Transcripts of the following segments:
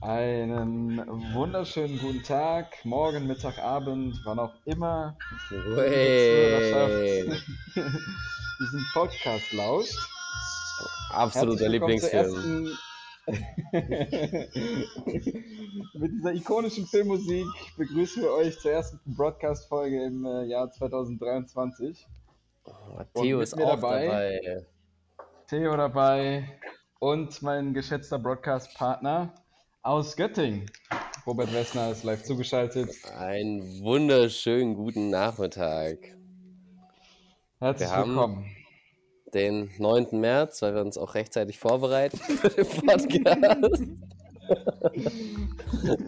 Einen wunderschönen guten Tag, morgen, Mittag, Abend, wann auch immer Hey. diesen Podcast lauscht. Absoluter Lieblingsfilm. Mit dieser ikonischen Filmmusik begrüßen wir euch zur ersten Broadcast-Folge im äh, Jahr 2023. Theo mit ist auch dabei- dabei. Theo dabei und mein geschätzter Broadcast-Partner aus Göttingen. Robert Wessner ist live zugeschaltet. Einen wunderschönen guten Nachmittag. Herzlich Wir willkommen. Den 9. März, weil wir uns auch rechtzeitig vorbereiten für den Podcast.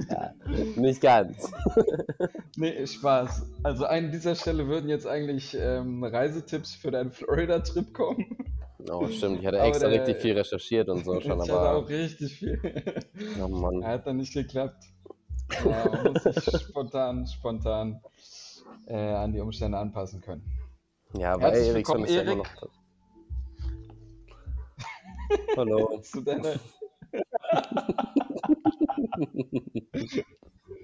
ja, nicht ganz. Nee, Spaß. Also an dieser Stelle würden jetzt eigentlich ähm, Reisetipps für deinen Florida-Trip kommen. Oh, stimmt. Ich hatte Aber extra der- richtig viel recherchiert und so schon, ich hatte auch aber. richtig viel. Oh Mann. Hat dann nicht geklappt. Ja, muss sich spontan, spontan äh, an die Umstände anpassen können. Ja, aber Eriksson ist ja immer Erik. noch. Hallo. Zu deiner...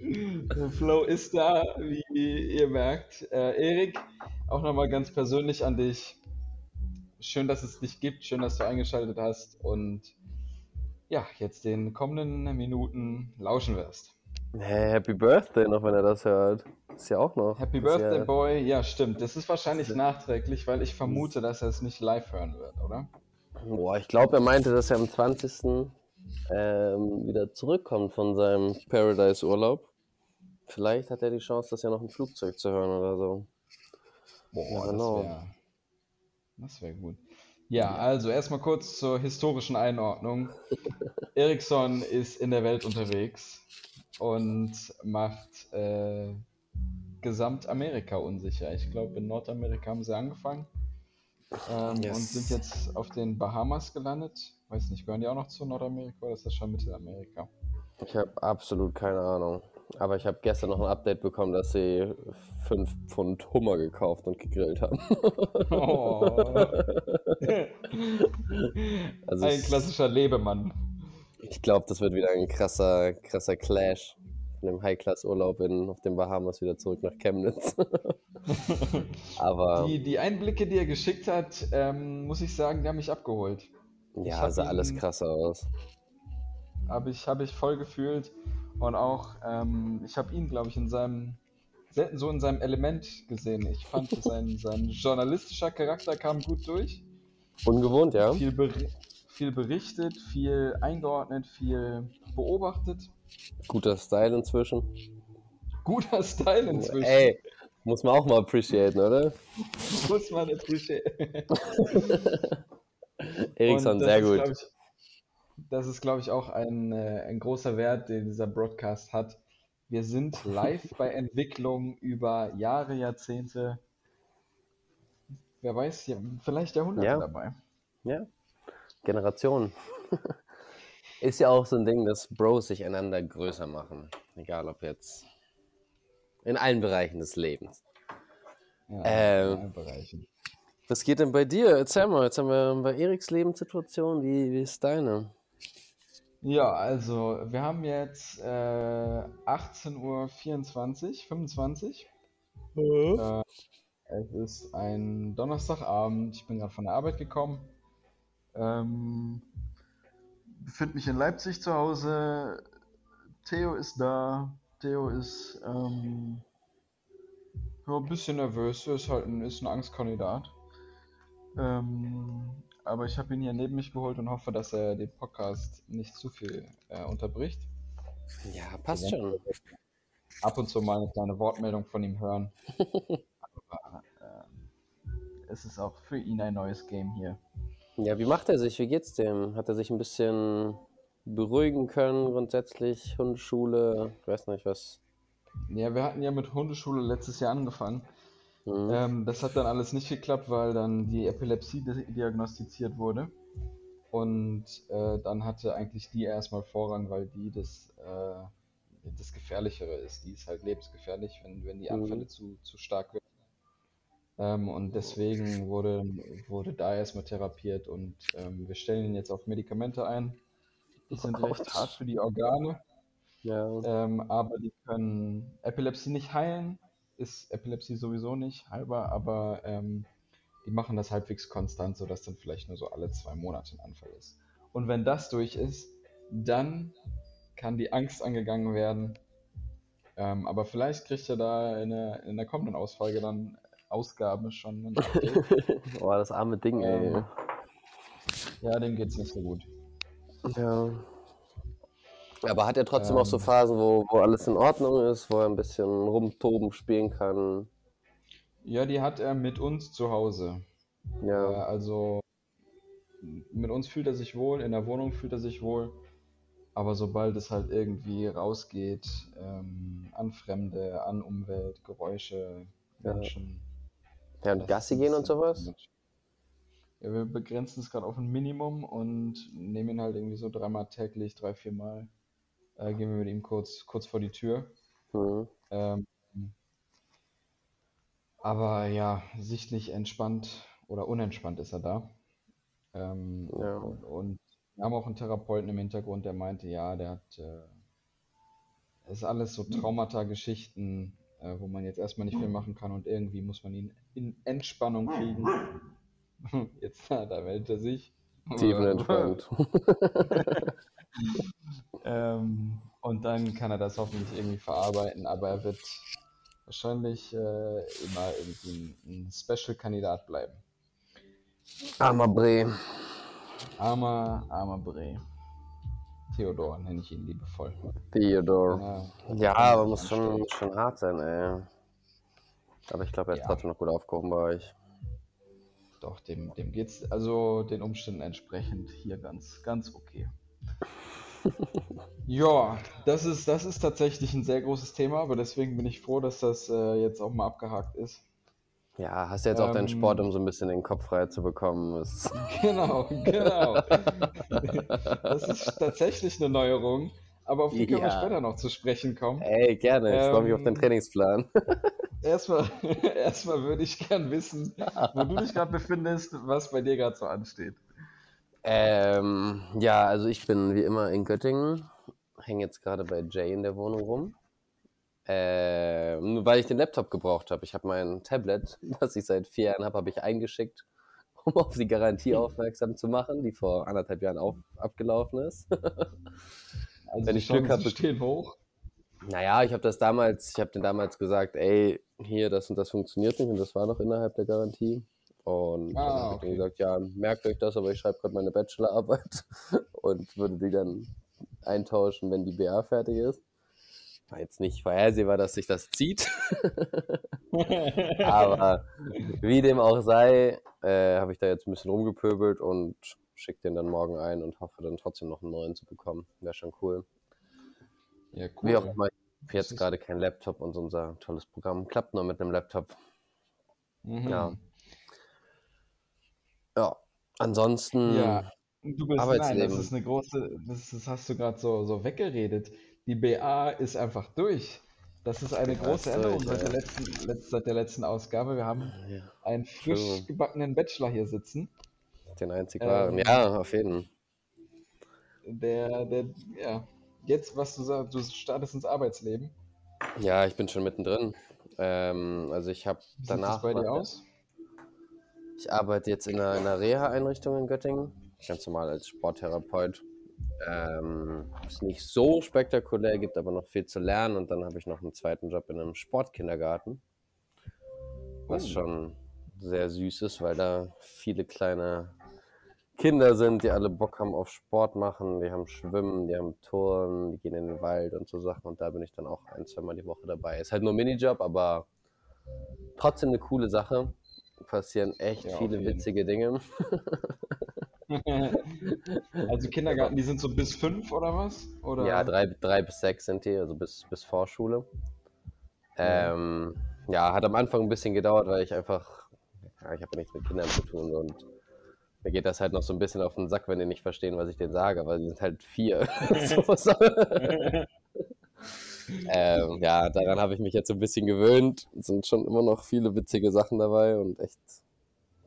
Der Flow ist da, wie ihr merkt. Äh, Erik, auch nochmal ganz persönlich an dich. Schön, dass es dich gibt, schön, dass du eingeschaltet hast und ja, jetzt den kommenden Minuten lauschen wirst. Hey, Happy Birthday noch, wenn er das hört. Ist ja auch noch. Happy Birthday, ja, Boy. Ja, stimmt. Das ist wahrscheinlich nachträglich, weil ich vermute, dass er es nicht live hören wird, oder? Boah, ich glaube, er meinte, dass er am 20. Ähm, wieder zurückkommt von seinem Paradise-Urlaub. Vielleicht hat er die Chance, das ja noch im Flugzeug zu hören oder so. Boah, Ja, das genau. wäre das wär gut. Ja, also erstmal kurz zur historischen Einordnung. Ericsson ist in der Welt unterwegs und macht äh, Gesamtamerika unsicher. Ich glaube, in Nordamerika haben sie angefangen ähm, Yes. und sind jetzt auf den Bahamas gelandet. Weiß nicht, gehören die auch noch zu Nordamerika oder ist das schon Mittelamerika? Ich habe absolut keine Ahnung. Aber ich habe gestern noch ein Update bekommen, dass sie 5 Pfund Hummer gekauft und gegrillt haben. Oh. Also Ein klassischer Lebemann. Ich glaube, das wird wieder ein krasser, krasser Clash. Von dem High-Class-Urlaub in- auf den Bahamas wieder zurück nach Chemnitz. Aber Die, die Einblicke, die er geschickt hat, ähm, muss ich sagen, die haben mich abgeholt. ja, sah alles ihn- krasser aus. Habe ich, hab ich voll gefühlt. Und auch, ähm, ich habe ihn, glaube ich, in seinem, selten so in seinem Element gesehen. Ich fand, sein, sein journalistischer Charakter kam gut durch. Ungewohnt, ja? Viel, ber viel berichtet, viel eingeordnet, viel beobachtet. Guter Style inzwischen. Guter Style inzwischen. Ey, muss man auch mal appreciaten, oder? Muss man appreciate. Eriksson, sehr ist, gut. Ich, das ist, glaube ich, auch ein, äh, ein großer Wert, den dieser Broadcast hat. Wir sind live bei Entwicklung über Jahre, Jahrzehnte, wer weiß, vielleicht Jahrhunderte Ja. dabei. Ja. Generation. Ist ja auch so ein Ding, dass Bros sich einander größer machen. Egal ob jetzt in allen Bereichen des Lebens. Ja, Ähm. in allen Bereichen. Was geht denn bei dir? Erzähl mal, jetzt haben wir bei Eriks Lebenssituation. Wie, wie ist deine? Ja, also wir haben jetzt äh, 18.24 Uhr, 25. Äh, es ist ein Donnerstagabend. Ich bin gerade von der Arbeit gekommen. Ähm, befinde mich in Leipzig zu Hause. Theo ist da. Theo ist ähm, ja, ein bisschen nervös. Er ist halt ein, ist ein Angstkandidat. Ähm, aber ich habe ihn hier neben mich geholt und hoffe, dass er den Podcast nicht zu viel äh, unterbricht. Ja, passt schon. Ab und zu mal eine kleine Wortmeldung von ihm hören. aber ähm, es ist auch für ihn ein neues Game hier. Ja, wie macht er sich? Wie geht's dem? Hat er sich ein bisschen beruhigen können grundsätzlich? Hundeschule? Ich weiß nicht was. Ja, wir hatten ja mit Hundeschule letztes Jahr angefangen. Mhm. Ähm, das hat dann alles nicht geklappt, weil dann die Epilepsie di- diagnostiziert wurde. Und äh, dann hatte eigentlich die erstmal Vorrang, weil die das, äh, das Gefährlichere ist. Die ist halt lebensgefährlich, wenn, wenn die Mhm. Anfälle zu, zu stark werden. Ähm, und deswegen wurde, wurde da erstmal therapiert und ähm, wir stellen ihn jetzt auf Medikamente ein. Die sind oh recht hart für die Organe. Ja. Ähm, aber die können Epilepsie nicht heilen. Ist Epilepsie sowieso nicht heilbar, aber ähm, die machen das halbwegs konstant, sodass dann vielleicht nur so alle zwei Monate ein Anfall ist. Und wenn das durch ist, dann kann die Angst angegangen werden. Ähm, aber vielleicht kriegt er da in der, in der kommenden Ausfolge dann Ausgabe schon. Boah, das arme Ding, ey. Ähm, ja, dem geht's nicht so gut. Ja. Aber hat er trotzdem ähm, auch so. Phasen, wo, wo alles in Ordnung ist, wo er ein bisschen rumtoben spielen kann? Ja, die hat er mit uns zu Hause. Ja. Äh, also mit uns fühlt er sich wohl, in der Wohnung fühlt er sich wohl. Aber sobald es halt irgendwie rausgeht, ähm, an Fremde, an Umwelt, Geräusche, Menschen. Ja, und Gassi gehen und sowas? Ja, wir begrenzen es gerade auf ein Minimum und nehmen ihn halt irgendwie so dreimal täglich, drei, vier Mal. Äh, gehen wir mit ihm kurz, kurz vor die Tür. Mhm. Ähm, aber ja, sichtlich entspannt oder unentspannt ist er da. Ähm, ja. und, und, wir haben auch einen Therapeuten im Hintergrund, der meinte, ja, der hat, äh, ist alles so Traumata-Geschichten, äh, wo man jetzt erstmal nicht viel machen kann und irgendwie muss man ihn in Entspannung kriegen. Jetzt, da meldet er sich. Tiefenentspannt. ähm, und dann kann er das hoffentlich irgendwie verarbeiten, aber er wird wahrscheinlich äh, immer irgendwie ein, ein Special-Kandidat bleiben. Armer Bre. Armer, armer Bre. Theodor nenne ich ihn liebevoll. Theodor. Ja, ja aber muss schon, schon hart sein, ey. Aber ich glaube, er ist ja. trotzdem noch gut aufgehoben bei euch. Doch, dem, dem geht's also den Umständen entsprechend hier ganz, ganz okay. Ja, das ist, das ist tatsächlich ein sehr großes Thema, aber deswegen bin ich froh, dass das äh, jetzt auch mal abgehakt ist. Ja, hast du jetzt ähm, auch deinen Sport, um so ein bisschen den Kopf frei zu bekommen. genau, genau. das ist tatsächlich eine Neuerung, aber auf die können wir später noch zu sprechen kommen. Ey, gerne, ich ähm, freue mich auf den ähm, Trainingsplan. erstmal, erstmal würde ich gern wissen, wo du dich gerade befindest, was bei dir gerade so ansteht. Ähm, ja, also ich bin wie immer in Göttingen, hänge jetzt gerade bei Jay in der Wohnung rum. Äh, weil ich den Laptop gebraucht habe. Ich habe mein Tablet, das ich seit vier Jahren habe, habe ich eingeschickt, um auf die Garantie aufmerksam zu machen, die vor anderthalb Jahren auf, abgelaufen ist. also Wenn ich Glück habe, stehen hoch. Naja, ich habe das damals, ich habe den damals gesagt, ey, hier, das und das funktioniert nicht und das war noch innerhalb der Garantie. Und ah, dann habe okay. ich gesagt, ja, merkt euch das, aber ich schreibe gerade meine Bachelorarbeit und würde die dann eintauschen, wenn die BA fertig ist. War jetzt nicht vorhersehbar, dass sich das zieht. aber wie dem auch sei, äh, habe ich da jetzt ein bisschen rumgepöbelt und schicke den dann morgen ein und hoffe dann trotzdem noch einen neuen zu bekommen. Wäre schon cool. Ja, cool. Wie auch immer, ich habe jetzt gerade kein Laptop und unser tolles Programm klappt nur mit einem Laptop. Mhm. Ja. Ja, ansonsten. Ja, du bist, nein, das ist eine große, das, das hast du gerade so, so weggeredet. Die BA ist einfach durch. Das ist eine große Änderung durch, seit, ja. der letzten, seit der letzten Ausgabe. Wir haben ja. einen frisch gebackenen Bachelor hier sitzen. Den einzig wahren. Ähm, ja, auf jeden Fall. Der, der, ja, jetzt, was du sagst, du startest ins Arbeitsleben. Ja, ich bin schon mittendrin. Ähm, also ich habe danach. Sieht das bei dir aus? Ich arbeite jetzt in einer, einer Reha-Einrichtung in Göttingen, ganz normal als Sporttherapeut. Ähm, ist nicht so spektakulär, gibt aber noch viel zu lernen und dann habe ich noch einen zweiten Job in einem Sportkindergarten, was oh. schon sehr süß ist, weil da viele kleine Kinder sind, die alle Bock haben auf Sport machen, die haben Schwimmen, die haben Touren, die gehen in den Wald und so Sachen und da bin ich dann auch ein, zwei Mal die Woche dabei. Ist halt nur Minijob, aber trotzdem eine coole Sache passieren echt ja, viele witzige Dinge. also Kindergarten, die sind so bis fünf oder was? Oder? Ja, drei, drei bis sechs sind die, also bis, bis Vorschule. Ähm, ja, hat am Anfang ein bisschen gedauert, weil ich einfach, ja, ich habe nichts mit Kindern zu tun und mir geht das halt noch so ein bisschen auf den Sack, wenn die nicht verstehen, was ich denen sage, weil die sind halt vier. ähm, ja, daran habe ich mich jetzt so ein bisschen gewöhnt. Es sind schon immer noch viele witzige Sachen dabei und echt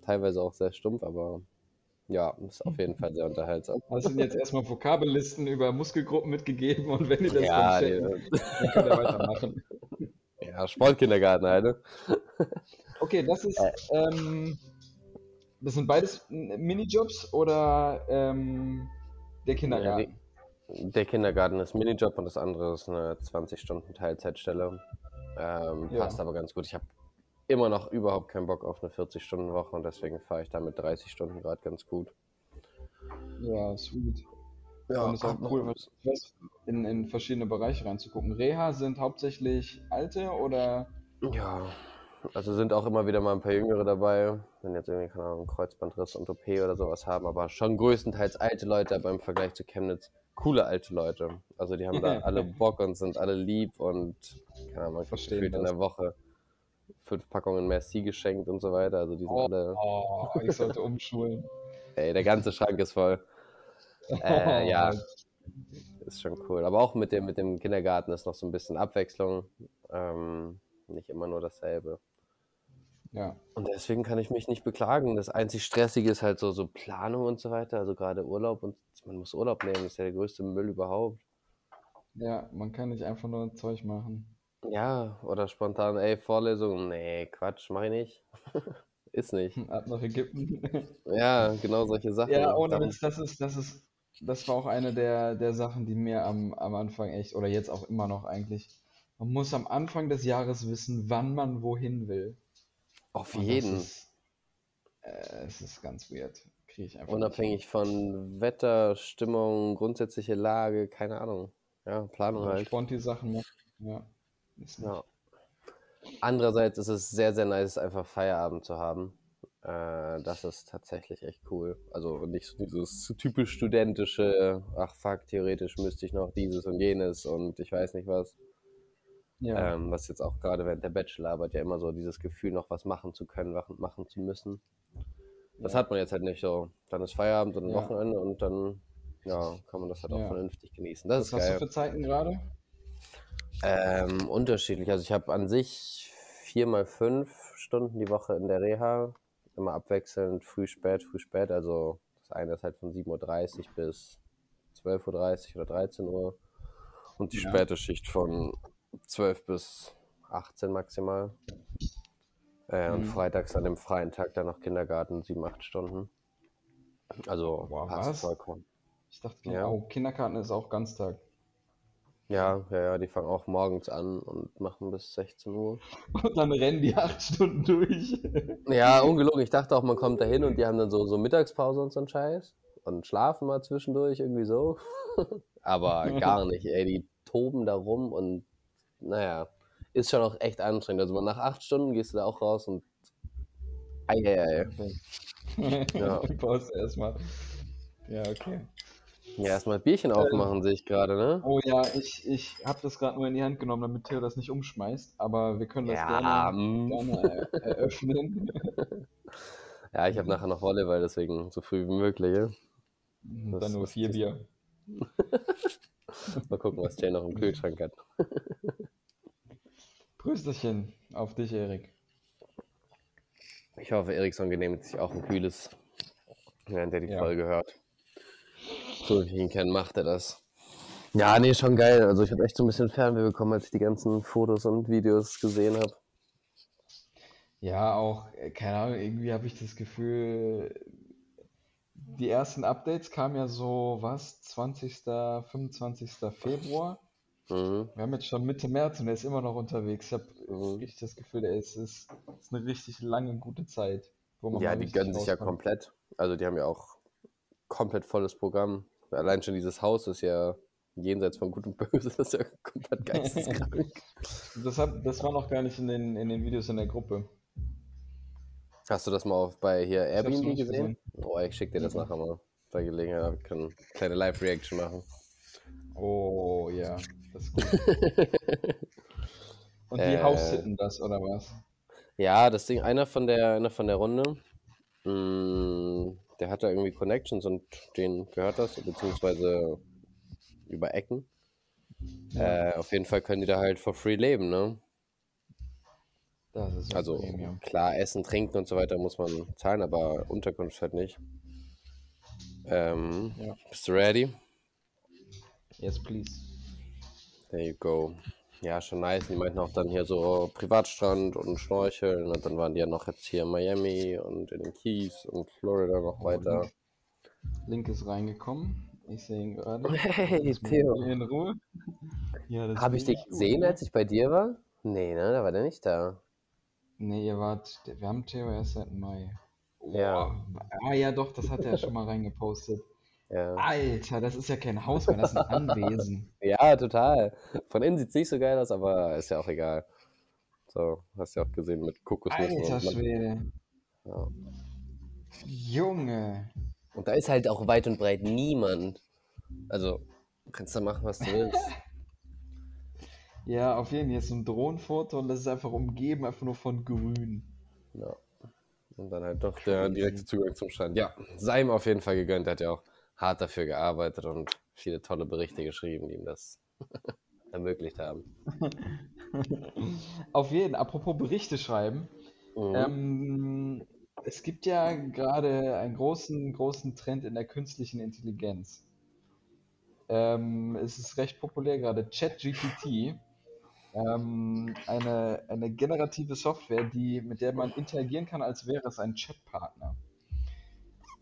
teilweise auch sehr stumpf, aber Ja, ist auf jeden Fall sehr unterhaltsam. Hast du jetzt erstmal Vokabellisten über Muskelgruppen mitgegeben und wenn die das Ja, dann checken, dann kann er weitermachen. Ja, Sportkindergarten halt. ne? Okay, das ist, ähm, das sind beides Minijobs oder ähm, der Kindergarten? Der Kindergarten ist Minijob und das andere ist eine 20-Stunden-Teilzeitstelle. Ähm, Ja. Passt aber ganz gut. Ich habe immer noch überhaupt keinen Bock auf eine 40-Stunden-Woche und deswegen fahre ich da mit 30 Stunden gerade ganz gut. Ja, sweet. Und ist auch cool, in, in verschiedene Bereiche reinzugucken. Reha sind hauptsächlich alte oder Ja, also sind auch immer wieder mal ein paar Jüngere dabei, wenn jetzt irgendwie, keine Ahnung, Kreuzbandriss und OP oder sowas haben, aber schon größtenteils alte Leute, aber im Vergleich zu Chemnitz coole alte Leute. Also die haben da alle Bock und sind alle lieb und, keine Ahnung, Verstehen in der Woche fünf Packungen Merci geschenkt und so weiter. Also die sind alle, oh, ich sollte umschulen. ey, der ganze Schrank ist voll. Äh, ja, ist schon cool. Aber auch mit dem, mit dem Kindergarten ist noch so ein bisschen Abwechslung. Ähm, nicht immer nur dasselbe. Ja, Und deswegen kann ich mich nicht beklagen. Das einzig Stressige ist halt so, so Planung und so weiter. Also gerade Urlaub und man muss Urlaub nehmen, ist ja der größte Müll überhaupt. ja, man kann nicht einfach nur Zeug machen. Ja, oder spontan, ey, Vorlesung. Nee, Quatsch, mach ich nicht. ist nicht. Ab nach Ägypten. Ja, genau solche Sachen. Ja, ohne Witz, das ist, das ist, das war auch eine der, der Sachen, die mir am, am Anfang echt, oder jetzt auch immer noch eigentlich, man muss am Anfang des Jahres wissen, wann man wohin will. Auf Und jeden. ist, äh, es ist ganz weird. Kriege ich einfach Unabhängig von Wetter, Stimmung, grundsätzliche Lage, keine Ahnung. Ja, Planung halt. Sponti-Sachen machen. Ja. Ist nicht. Ja. Andererseits ist es sehr, sehr nice, einfach Feierabend zu haben. Äh, das ist tatsächlich echt cool. Also nicht so dieses typisch studentische, ach fuck, theoretisch müsste ich noch dieses und jenes und ich weiß nicht was. Ja. Ähm, was jetzt auch gerade während der Bachelorarbeit ja immer so dieses Gefühl, noch was machen zu können, machen, zu müssen. Das Ja. hat man jetzt halt nicht so. Dann ist Feierabend und Ja. Wochenende und dann ja, kann man das halt auch vernünftig genießen. Das Was ist hast geil. du für Zeiten gerade? Ähm, unterschiedlich. Also ich habe an sich vier mal fünf Stunden die Woche in der Reha. Immer abwechselnd, früh, spät, früh, spät. Also das eine ist halt von 7.30 Uhr bis 12.30 Uhr oder 13 Uhr. Und die späte Schicht von 12 bis 18 maximal. Äh, Und Mhm. freitags an dem freien Tag dann noch Kindergarten, sieben, acht Stunden. Also Boah, passt was? vollkommen. Ich dachte, Ja. oh, Kindergarten ist auch Ganztag. Ja, ja, ja, die fangen auch morgens an und machen bis 16 Uhr. Und dann rennen die acht Stunden durch. Ja, ungelogen. Ich dachte auch, man kommt da hin und die haben dann so, so Mittagspause und so einen Scheiß. Und schlafen mal zwischendurch irgendwie so. Aber gar nicht, ey. Die toben da rum und naja, ist schon auch echt anstrengend. Also nach acht Stunden gehst du da auch raus und Eieiei. Ja. Du brauchst erstmal. Ja, okay. Ja, erstmal Bierchen aufmachen, sehe ich gerade, ne? Oh ja, ich, ich habe das gerade nur in die Hand genommen, damit Theo das nicht umschmeißt, aber wir können das Ja, gerne, mm. gerne er eröffnen. Ja, ich habe nachher noch Volleyball, deswegen so früh wie möglich. Ja? Und Das- dann nur vier Bier. Mal gucken, was Jay noch im Kühlschrank hat. Prösterchen auf dich, Erik. Ich hoffe, Eriksson genehmigt sich auch ein kühles, während er die Ja. Folge hört. So wie ich ihn kenne, macht er das. Ja, nee, schon geil. Also ich habe echt so ein bisschen Fernweh bekommen, als ich die ganzen Fotos und Videos gesehen habe. Ja, auch, äh, keine Ahnung, irgendwie habe ich das Gefühl, die ersten Updates kamen ja so, was, 20., 25. Februar. Mhm. Wir haben jetzt schon Mitte März und er ist immer noch unterwegs. Ich habe Mhm. richtig das Gefühl, der ist, ist, ist eine richtig lange, gute Zeit. Wo man Ja, die gönnen sich ja komplett. Also die haben ja auch komplett volles Programm. Allein schon dieses Haus ist ja jenseits von Gut und Böse, das ist ja komplett geisteskrank. Das, hat, das war noch gar nicht in den, in den Videos in der Gruppe. Hast du das mal auf, bei hier Airbnb nicht gesehen? Oh, ich schick dir das nachher mal. Bei Gelegenheit, können eine kleine Live-Reaction machen. Oh ja, das ist gut. Und die Äh. House-Sitten das, oder was? Ja, das Ding, einer von der, einer von der Runde, mh, der hat da irgendwie Connections und denen gehört das, beziehungsweise über Ecken. Ja, Äh, auf jeden Fall können die da halt for free leben, ne? das ist ja Also Premium. klar, Essen, Trinken und so weiter muss man zahlen, aber Unterkunft halt nicht. Ähm, ja. Bist du ready? Yes, please. There you go. Ja, schon nice. Die meinten auch dann hier so Privatstrand und Schnorcheln und dann waren die ja noch jetzt hier in Miami und in den Keys und Florida noch oh, weiter. Link ist reingekommen. Ich sehe ihn gerade. Hey, Theo. In Ruhe. Ja, Habe ich dich gesehen, als ich bei dir war? Nee, ne? Da war der nicht da. Nee, ihr wart. Wir haben Theo erst seit Mai. Ja. Ah ja, doch, das hat er schon mal reingepostet. Ja. Alter, das ist ja kein Haus mehr, das ist ein Anwesen. ja, total. Von innen sieht es nicht so geil aus, aber ist ja auch egal. So, hast ja auch gesehen mit Kokosnüssen. Alter Schwede. Ja. Junge. Und da ist halt auch weit und breit niemand. Also, du kannst da machen, was du willst. ja, auf jeden Fall. Jetzt ein Drohnenfoto und das ist einfach umgeben, einfach nur von Grün. Ja. Und dann halt doch der direkte Zugang zum Strand. Ja, sei ihm auf jeden Fall gegönnt. Er hat ja auch hart dafür gearbeitet und viele tolle Berichte geschrieben, die ihm das ermöglicht haben. Auf jeden, apropos Berichte schreiben. Mhm. Ähm, es gibt ja gerade einen großen, großen Trend in der künstlichen Intelligenz. Ähm, es ist recht populär gerade, ChatGPT. Ähm, eine, eine generative Software, die, mit der man interagieren kann, als wäre es ein Chatpartner.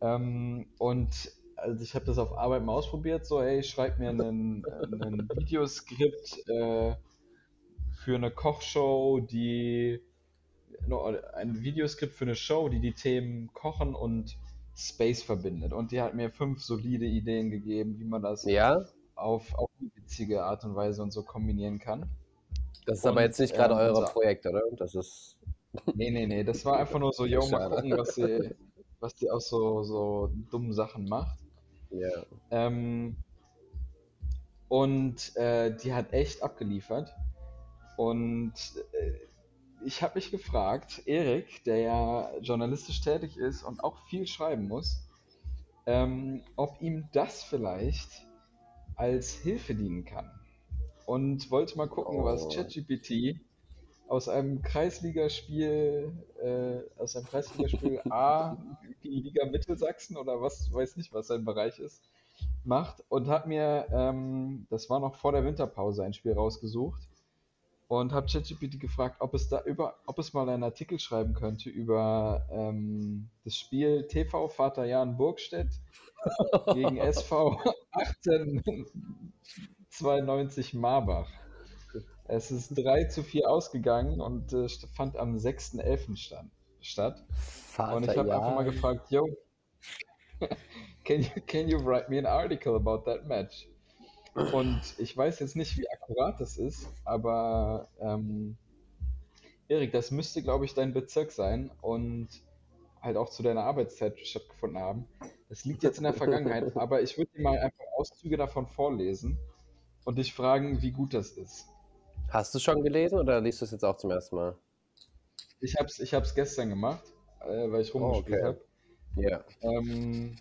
Ähm, und also ich habe das auf Arbeit mal ausprobiert, so, hey, schreib mir einen, einen Videoskript äh, für eine Kochshow, die no, ein Videoskript für eine Show, die die Themen Kochen und Space verbindet. Und die hat mir fünf solide Ideen gegeben, wie man das ja? auf, auf eine witzige Art und Weise und so kombinieren kann. Das ist und, aber jetzt nicht gerade ähm, euer unser... Projekt, oder? Das ist. Nee, nee, nee. Das war einfach nur so, yo, mal gucken, was sie, was die aus so, so dummen Sachen macht. Ja. Ähm, und äh, die hat echt abgeliefert. Und äh, ich habe mich gefragt, Erik, der ja journalistisch tätig ist und auch viel schreiben muss, ähm, ob ihm das vielleicht als Hilfe dienen kann. Und wollte mal gucken, oh. was ChatGPT aus einem Kreisligaspiel, äh, aus einem Kreisligaspiel A, die Liga Mittelsachsen oder was, weiß nicht, was sein Bereich ist, macht und hat mir, ähm, das war noch vor der Winterpause, ein Spiel rausgesucht und habe ChatGPT gefragt, ob es da über, ob es mal einen Artikel schreiben könnte über ähm, das Spiel TV Vater Jan Burgstedt gegen SV 1892 Marbach. Es ist 3 zu 4 ausgegangen und äh, fand am 6.11. statt. Vater, und ich habe ja. einfach mal gefragt, yo, can you, can you write me an article about that match? Und ich weiß jetzt nicht, wie akkurat das ist, aber ähm, Erik, das müsste, glaube ich, dein Bezirk sein und halt auch zu deiner Arbeitszeit stattgefunden haben. Das liegt jetzt in der Vergangenheit, aber ich würde dir mal einfach Auszüge davon vorlesen und dich fragen, wie gut das ist. Hast du schon gelesen oder liest du es jetzt auch zum ersten Mal? Ich habe es ich hab's gestern gemacht, äh, weil ich rumgespielt oh, okay. habe. Ja. Ähm,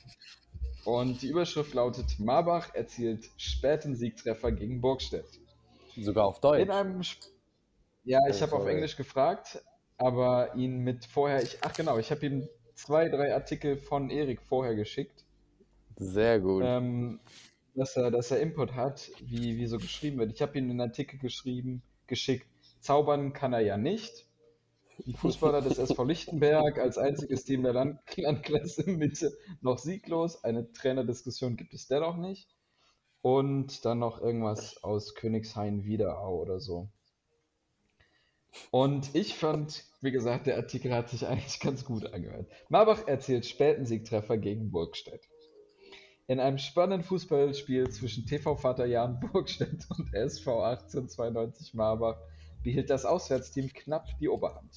und die Überschrift lautet: Marbach erzielt späten Siegtreffer gegen Burgstedt. Sogar auf Deutsch. In einem Sp ja, ich habe auf Englisch gefragt, aber ihn mit vorher. Ich, ach genau, ich habe ihm zwei, drei Artikel von Erik vorher geschickt. Sehr gut. Ähm, dass er, dass er Input hat, wie, wie so geschrieben wird. Ich habe ihm einen Artikel geschrieben, geschickt. Zaubern kann er ja nicht. Ein Fußballer des SV Lichtenberg als einziges Team der Land Landklasse Mitte noch sieglos. Eine Trainerdiskussion gibt es dennoch nicht. Und dann noch irgendwas aus Königshain Wiederau oder so. Und ich fand, wie gesagt, der Artikel hat sich eigentlich ganz gut angehört. Marbach erzählt späten Siegtreffer gegen Burgstedt. In einem spannenden Fußballspiel zwischen TV Vater Jan Burgstedt und SV 1892 Marbach behielt das Auswärtsteam knapp die Oberhand.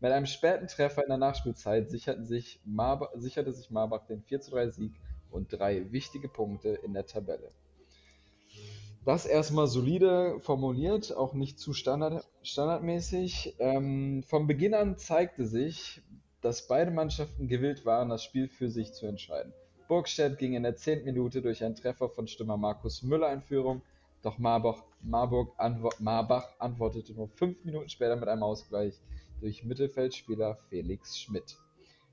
Mit einem späten Treffer in der Nachspielzeit sich Marbach, sicherte sich Marbach den 4:3 Sieg und drei wichtige Punkte in der Tabelle. Das erstmal solide formuliert, auch nicht zu standard, standardmäßig. Ähm, vom Beginn an zeigte sich, dass beide Mannschaften gewillt waren, das Spiel für sich zu entscheiden. Burgstedt ging in der 10. Minute durch einen Treffer von Stürmer Markus Müller in Führung, doch Marbach, Marburg antwo Marbach antwortete nur fünf Minuten später mit einem Ausgleich durch Mittelfeldspieler Felix Schmidt.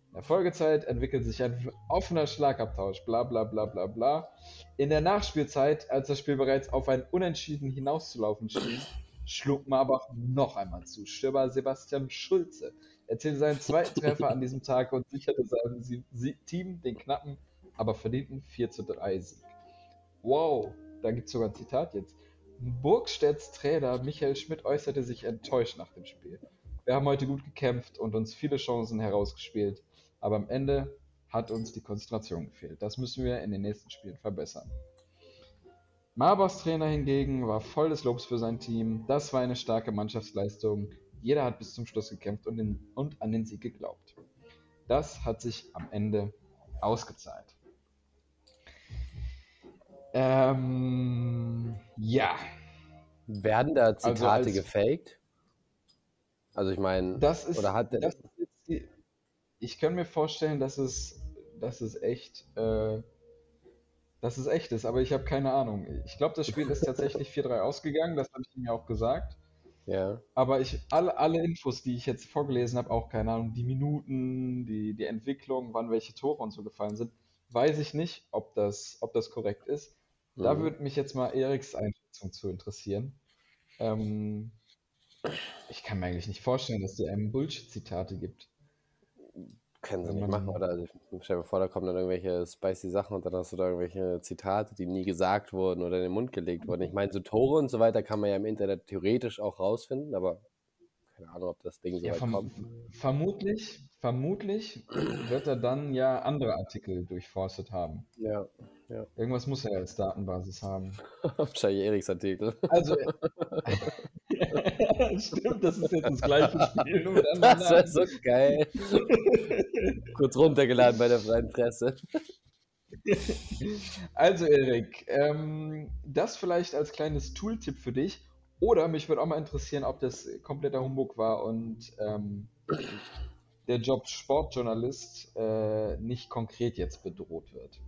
In der Folgezeit entwickelt sich ein offener Schlagabtausch, bla bla bla bla bla. In der Nachspielzeit, als das Spiel bereits auf ein Unentschieden hinauszulaufen schien, schlug Marbach noch einmal zu. Stürmer Sebastian Schulze erzielte seinen zweiten Treffer an diesem Tag und sicherte seinem Team den knappen, aber verdienten 4 zu 3 Sieg. Wow, da gibt es sogar ein Zitat jetzt. Burgstedts Trainer Michael Schmidt äußerte sich enttäuscht nach dem Spiel. Wir haben heute gut gekämpft und uns viele Chancen herausgespielt aber am Ende hat uns die Konzentration gefehlt. Das müssen wir in den nächsten Spielen verbessern. Marbers Trainer hingegen war voll des Lobs für sein Team. Das war eine starke Mannschaftsleistung. Jeder hat bis zum Schluss gekämpft und, in, und an den Sieg geglaubt. Das hat sich am Ende ausgezahlt. Ähm, ja. Werden da also Zitate also als, gefaked? Also ich meine, oder hat der, das ist ich kann mir vorstellen, dass es, dass es echt, äh, dass es echt ist, aber ich habe keine Ahnung. Ich glaube, das Spiel ist tatsächlich 4-3 ausgegangen, das habe ich ihm ja auch gesagt. Ja. Aber ich, alle, alle Infos, die ich jetzt vorgelesen habe, auch keine Ahnung, die Minuten, die, die Entwicklung, wann welche Tore und so gefallen sind, weiß ich nicht, ob das, ob das korrekt ist. Mhm. Da würde mich jetzt mal Eriks Einschätzung zu interessieren. Ähm, ich kann mir eigentlich nicht vorstellen, dass der einem Bullshit-Zitate gibt. Können sie nicht machen, oder? Also ich stell mir vor, da kommen dann irgendwelche spicy Sachen und dann hast du da irgendwelche Zitate, die nie gesagt wurden oder in den Mund gelegt wurden. Ich meine, so Tore und so weiter kann man ja im Internet theoretisch auch rausfinden, aber keine Ahnung, ob das Ding so ja, weit verm kommt. Vermutlich, vermutlich wird er dann ja andere Artikel durchforstet haben. Ja, ja. Irgendwas muss er als Datenbasis haben. Wahrscheinlich Eriks Artikel. Also, Stimmt, das ist jetzt das gleiche Spiel. Nur das wäre so geil. Kurz runtergeladen bei der freien Presse. Also, Erik, ähm, das vielleicht als kleines Tooltip für dich. Oder mich würde auch mal interessieren, ob das kompletter Humbug war und ähm, der Job Sportjournalist äh, nicht konkret jetzt bedroht wird.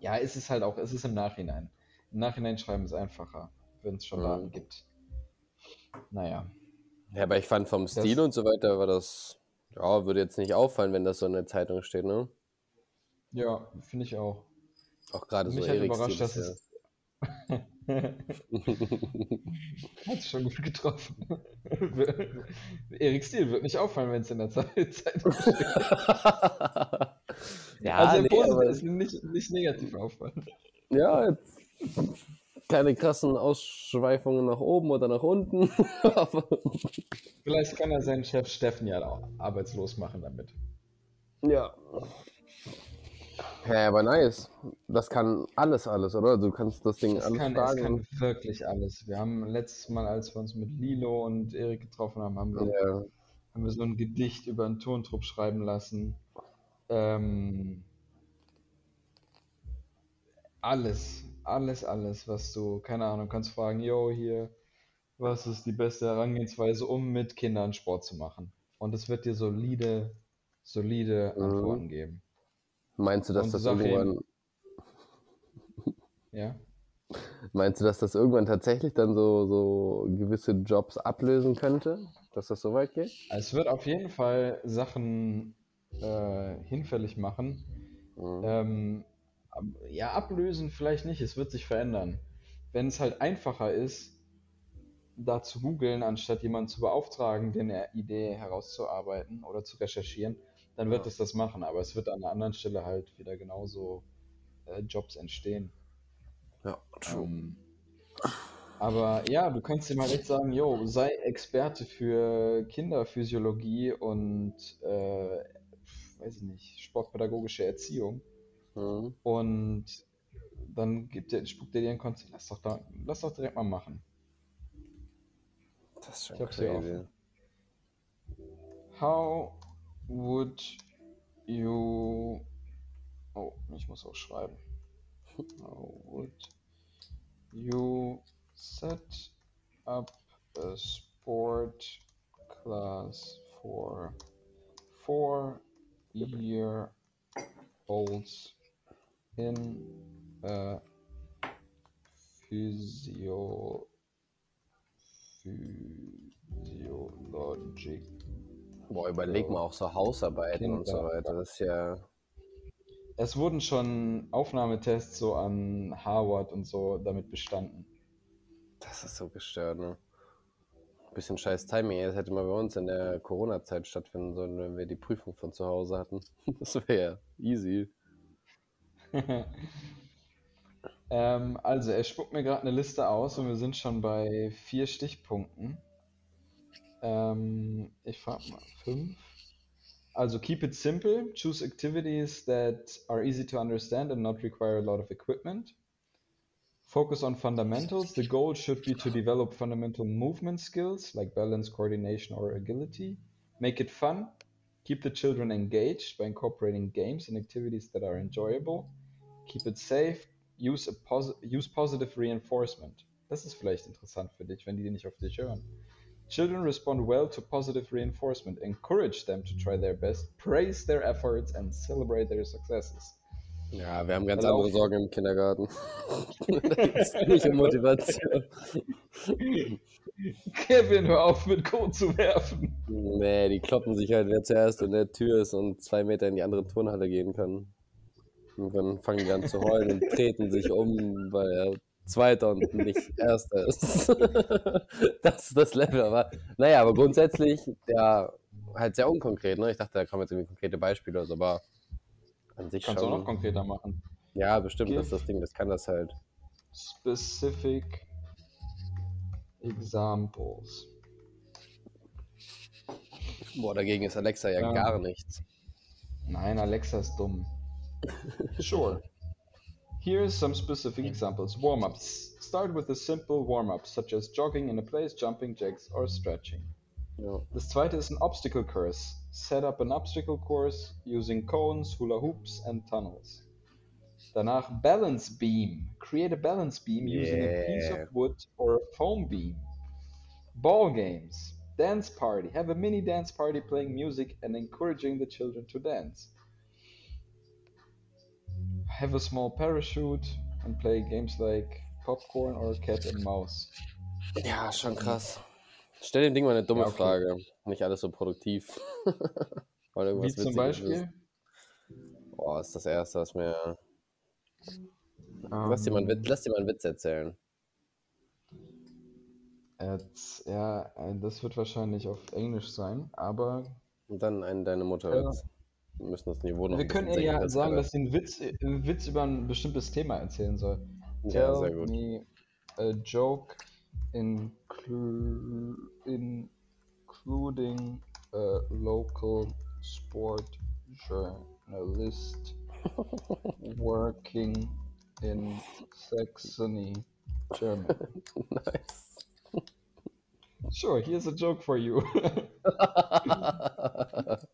Ja, ist es halt auch, ist es im Nachhinein. Im Nachhinein schreiben ist einfacher, wenn es schon Daten mhm. gibt. Naja. Ja, aber ich fand vom Stil das, und so weiter war das, ja, würde jetzt nicht auffallen, wenn das so in der Zeitung steht, ne? Ja, finde ich auch. Auch gerade so Erik überrascht, dass es. Hat schon gut getroffen. Erik Stil wird nicht auffallen, wenn es in der Zeitung steht. ja, also nee, positiv, ist nicht, nicht negativ auffallen. Ja, keine krassen Ausschweifungen nach oben oder nach unten. Vielleicht kann er seinen Chef Steffen ja auch arbeitslos machen damit. Ja. Ja, aber nice. Das kann alles, alles, oder? Du kannst das Ding das alles kann, fragen. Das kann wirklich alles. Wir haben letztes Mal, als wir uns mit Lilo und Erik getroffen haben, haben wir, ja. haben wir so ein Gedicht über einen Tontrupp schreiben lassen. Ähm, alles alles, alles, was du, keine Ahnung, kannst fragen, yo, hier, was ist die beste Herangehensweise, um mit Kindern Sport zu machen? Und es wird dir solide, solide mhm. Antworten geben. Meinst du, dass Und das irgendwann. ja? Meinst du, dass das irgendwann tatsächlich dann so, so gewisse Jobs ablösen könnte? Dass das so weit geht? Es wird auf jeden Fall Sachen äh, hinfällig machen. Mhm. Ähm, ja, ablösen vielleicht nicht, es wird sich verändern. Wenn es halt einfacher ist, da zu googeln, anstatt jemanden zu beauftragen, den Idee herauszuarbeiten oder zu recherchieren, dann wird ja. es das machen. Aber es wird an einer anderen Stelle halt wieder genauso äh, Jobs entstehen. Ja, true. Ähm, aber ja, du kannst ihm halt echt sagen, jo, sei Experte für Kinderphysiologie und äh, weiß ich nicht, sportpädagogische Erziehung. Mhm. Und dann gibt der, spuckt er dir ein Konzept. Lass doch, da, lass doch direkt mal machen. Das ist schon ich crazy. How would you... Oh, ich muss auch schreiben. How would you set up a sport class for four year olds in a physio physiological Boah, überleg mal auch so Hausarbeiten Kinder. und so weiter. Das ist ja. Es wurden schon Aufnahmetests so an Harvard und so damit bestanden. Das ist so gestört, ne? Bisschen scheiß Timing. Das hätte mal bei uns in der Corona-Zeit stattfinden sollen, wenn wir die Prüfung von zu Hause hatten. Das wäre easy. ähm, also, er spuckt mir gerade eine Liste aus und wir sind schon bei vier Stichpunkten. Ähm, ich frage mal fünf. Also, keep it simple. Choose activities that are easy to understand and not require a lot of equipment. Focus on fundamentals. The goal should be to develop fundamental movement skills like balance, coordination, or agility. Make it fun. Keep the children engaged by incorporating games and activities that are enjoyable. Keep it safe. Use, a posi use positive reinforcement. Das ist vielleicht interessant für dich, wenn die nicht auf dich hören. Children respond well to positive reinforcement. Encourage them to try their best, praise their efforts, and celebrate their successes. Ja, wir haben ganz andere Sorgen im Kindergarten. das ist nicht um Motivation. Kevin, hör auf mit Code zu werfen. Nee, die kloppen sich halt, wer zuerst in der Tür ist und zwei Meter in die andere Turnhalle gehen kann. Und dann fangen die an zu heulen und treten sich um, weil er Zweiter und nicht Erster ist. das ist das Level. Aber naja, aber grundsätzlich, ja, halt sehr unkonkret. Ne? Ich dachte, da kommen jetzt irgendwie konkrete Beispiele, aber an sich Kannst schon. du auch noch konkreter machen. Ja, bestimmt, Give das ist das Ding, das kann das halt. Specific Examples. Boah, dagegen ist Alexa ja, ja. gar nichts. Nein, Alexa ist dumm. sure. Here's some specific examples. Warm-ups. Start with a simple warm-up, such as jogging in a place, jumping jacks, or stretching. Ja. Das zweite ist ein Obstacle Course. Set up an obstacle course using cones, hula hoops and tunnels. Danach Balance Beam. Create a balance beam yeah. using a piece of wood or a foam beam. Ball games. Dance party. Have a mini dance party playing music and encouraging the children to dance. Have a small parachute and play games like popcorn or cat and mouse. Ja, schon krass. Stell dem Ding mal eine dumme ja, okay. Frage. Nicht alles so produktiv. Wie zum Beispiel? Ist. Boah, ist das erste, was mir. Um, lass, dir mal einen, lass dir mal einen Witz erzählen. Jetzt, ja, das wird wahrscheinlich auf Englisch sein, aber. Und dann einen deine Mutter ja. Wir müssen das Niveau noch Wir können ihr ja sagen, dass sie einen Witz, einen Witz über ein bestimmtes Thema erzählen soll. Ja, Tell sehr gut. me a joke inclu including a local sport journalist working in Saxony, Germany. nice. Sure, here's a joke for you.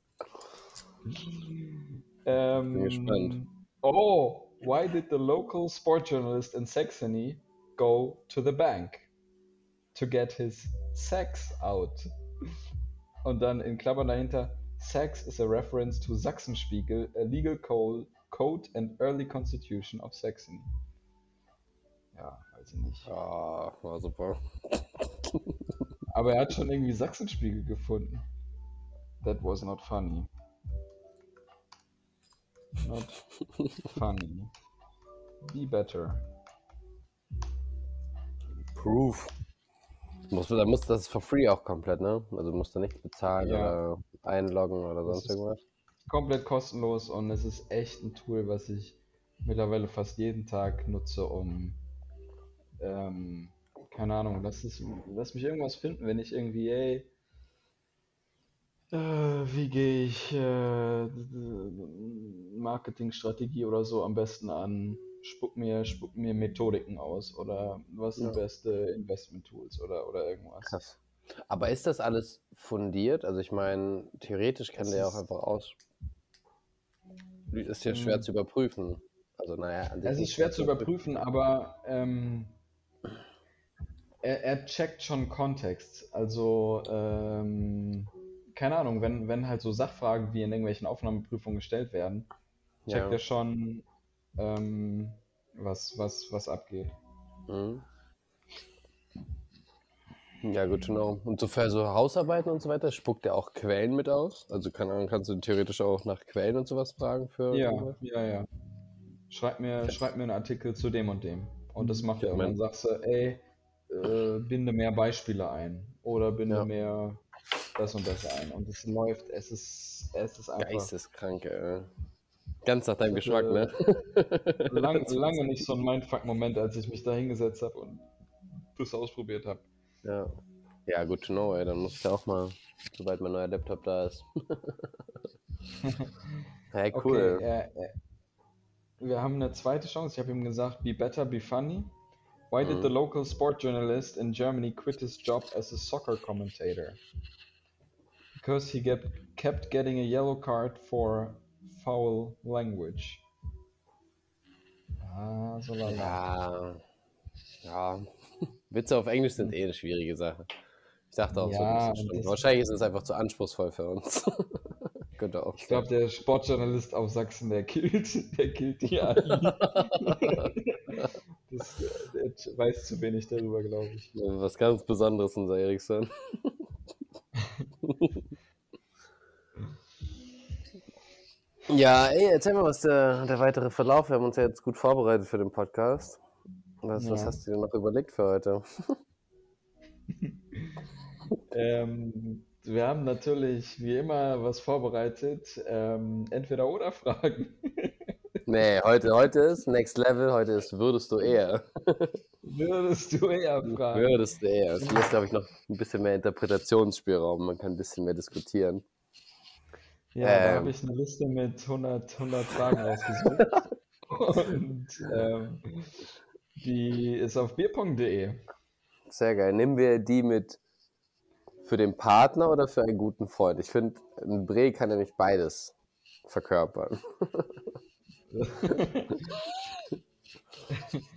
um, oh, why did the local sport journalist in Saxony go to the bank? to get his sex out. Und dann in Klammern dahinter, sex is a reference to Sachsenspiegel, a legal code and early constitution of Saxony. Ja, weiß ich nicht. Ah, war super. Aber er hat schon irgendwie Sachsenspiegel gefunden. That was not funny. Not funny. Be better. Proof. Musst du, dann musst du das for free auch komplett, ne? Also musst du nichts bezahlen ja. oder einloggen oder sonst irgendwas. Komplett kostenlos und es ist echt ein Tool, was ich mittlerweile fast jeden Tag nutze, um ähm, keine Ahnung, lass, es, lass mich irgendwas finden, wenn ich irgendwie, ey, äh, wie gehe ich äh, Marketingstrategie oder so am besten an? spuck mir, spuck mir Methodiken aus oder was sind ja. beste Investment-Tools oder, oder irgendwas. Krass. Aber ist das alles fundiert? Also ich meine, theoretisch kann das der ja auch einfach aus. Ist ja schwer hm. zu überprüfen. Also naja, es ist schwer zu überprüfen, aber ähm, er, er, checkt schon Kontext. Also ähm, keine Ahnung, wenn, wenn halt so Sachfragen wie in irgendwelchen Aufnahmeprüfungen gestellt werden, checkt ja. er schon, ähm, was, was, was abgeht. Mhm. Ja, gut, genau. Und so für so Hausarbeiten und so weiter, spuckt er auch Quellen mit aus? Also kann, kannst du theoretisch auch nach Quellen und sowas fragen für. Ja, ja, ja. Schreib mir, schreib mir einen Artikel zu dem und dem. Und das macht ja, er. Und dann sagst du, ey, äh, binde mehr Beispiele ein. Oder binde ja. mehr das und das ein. Und es läuft, es ist, es ist einfach. Geisteskrank, ey. Ganz nach deinem Geschmack, ne? lang, lange nicht so ein Mindfuck-Moment, als ich mich da hingesetzt habe und das ausprobiert habe. Ja. Ja, gut to know, ey. Dann muss ich auch mal, sobald mein neuer Laptop da ist. hey, cool. Okay, äh, äh, wir haben eine zweite Chance. Ich habe ihm gesagt, be better, be funny. Why did the mhm. local sport journalist in Germany quit his job as a soccer commentator? Because he get, kept getting a yellow card for foul language. Ah, so lala. Ja, ja. Witze auf Englisch sind eh eine schwierige Sache. Ich dachte auch ja, so, das wahrscheinlich ist es einfach zu anspruchsvoll für uns. Könnte auch. Ich glaube, der Sportjournalist aus Sachsen, der killt, der killt die AI. das, der weiß zu wenig darüber, glaube ich. Was ganz Besonderes, unser Eriksson. ja, ey, erzähl mal, was der, der weitere Verlauf. Wir haben uns ja jetzt gut vorbereitet für den Podcast. Was, ja. was hast du dir noch überlegt für heute? ähm, wir haben natürlich wie immer was vorbereitet. Ähm, entweder oder Fragen. nee, heute, heute ist Next Level, heute ist würdest du eher. würdest du eher fragen. Würdest du eher. Es ist, glaube ich, noch ein bisschen mehr Interpretationsspielraum. Man kann ein bisschen mehr diskutieren. Ja, ähm, da habe ich eine Liste mit 100, 100 Fragen ausgesucht. Und ähm, die ist auf bierpong.de. Sehr geil. Nehmen wir die mit für den Partner oder für einen guten Freund? Ich finde, ein Bre kann nämlich beides verkörpern.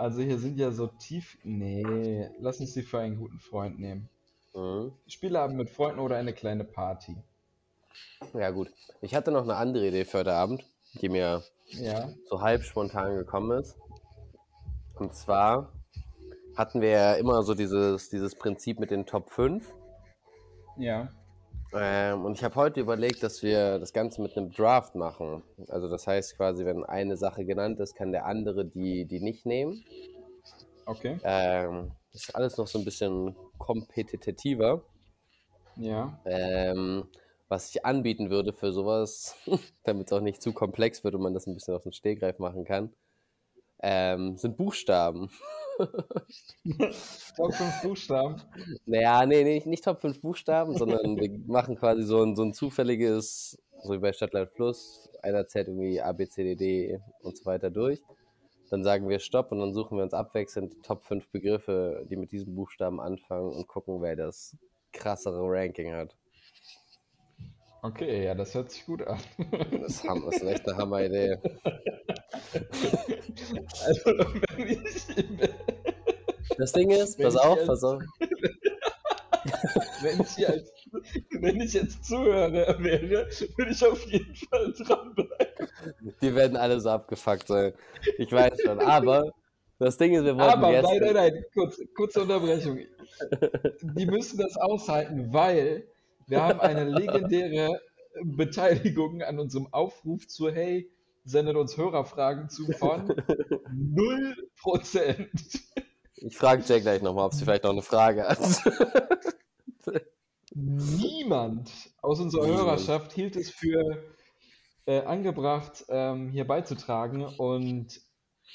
Also hier sind ja so tief. Nee, lass uns die für einen guten Freund nehmen. Mhm. Spiele haben mit Freunden oder eine kleine Party. Ja, gut. Ich hatte noch eine andere Idee für heute Abend, die mir ja. so halb spontan gekommen ist. Und zwar hatten wir ja immer so dieses, dieses Prinzip mit den Top 5. Ja. Ähm, und ich habe heute überlegt, dass wir das Ganze mit einem Draft machen. Also das heißt quasi, wenn eine Sache genannt ist, kann der andere die, die nicht nehmen. Okay. Ähm, das ist alles noch so ein bisschen kompetitiver. Ja. Ähm, was ich anbieten würde für sowas, damit es auch nicht zu komplex wird und man das ein bisschen auf den Stehgreif machen kann, ähm, sind Buchstaben. Top 5 Buchstaben? Naja, nee, nee, nicht Top 5 Buchstaben, sondern wir machen quasi so ein, so ein zufälliges, so wie bei Stadtland Plus, einer zählt irgendwie A, B, C, D, D und so weiter durch. Dann sagen wir Stopp und dann suchen wir uns abwechselnd Top 5 Begriffe, die mit diesem Buchstaben anfangen und gucken, wer das krassere Ranking hat. Okay, ja, das hört sich gut an. Das ist echt eine Hammer-Idee. Also, wenn ich, das Ding ist, pass auf, als, pass auf. wenn, ich als, wenn ich jetzt Zuhörer wäre, würde ich auf jeden Fall dranbleiben. Die werden alle so abgefuckt sein. Ich weiß schon, aber das Ding ist, wir wollen Aber jetzt... nein, nein, nein, kurz, kurze Unterbrechung. Die müssen das aushalten, weil wir haben eine legendäre Beteiligung an unserem Aufruf zu Hey, sendet uns Hörerfragen zu von 0%. Ich frage Jay gleich nochmal, ob sie vielleicht noch eine Frage hat. Niemand aus unserer Hörerschaft hielt es für äh, angebracht, ähm, hier beizutragen. Und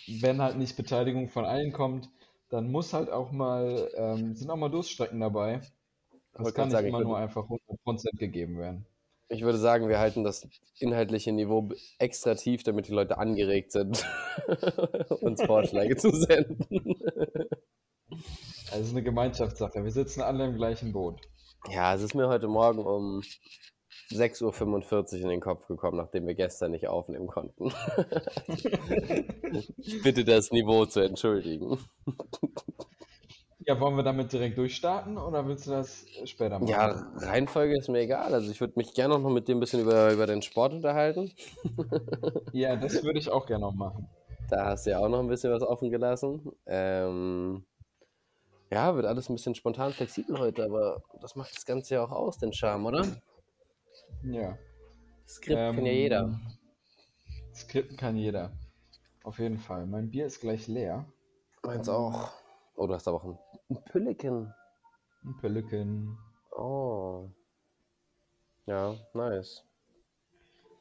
wenn halt nicht Beteiligung von allen kommt, dann muss halt auch mal, ähm, sind auch mal Durststrecken dabei. Das kann nicht sagen, immer nur einfach 100% gegeben werden. Ich würde sagen, wir halten das inhaltliche Niveau extra tief, damit die Leute angeregt sind, uns Vorschläge zu senden. Also es ist eine Gemeinschaftssache. Wir sitzen alle im gleichen Boot. Ja, es ist mir heute Morgen um 6.45 Uhr in den Kopf gekommen, nachdem wir gestern nicht aufnehmen konnten. ich bitte das Niveau zu entschuldigen. Ja, wollen wir damit direkt durchstarten oder willst du das später machen? Ja, Reihenfolge ist mir egal. Also ich würde mich gerne noch mal mit dir ein bisschen über, über den Sport unterhalten. ja, das würde ich auch gerne noch machen. Da hast du ja auch noch ein bisschen was offen gelassen. Ähm, Ja, wird alles ein bisschen spontan flexibel heute, aber das macht das Ganze ja auch aus, den Charme, oder? Ja. Skript ähm, kann ja jeder. Ähm, Skripten kann jeder. Auf jeden Fall. Mein Bier ist gleich leer. Meins ähm, auch. Oh, du hast aber auch ein, ein Pülliken. Ein Pülliken. Oh. Ja, nice.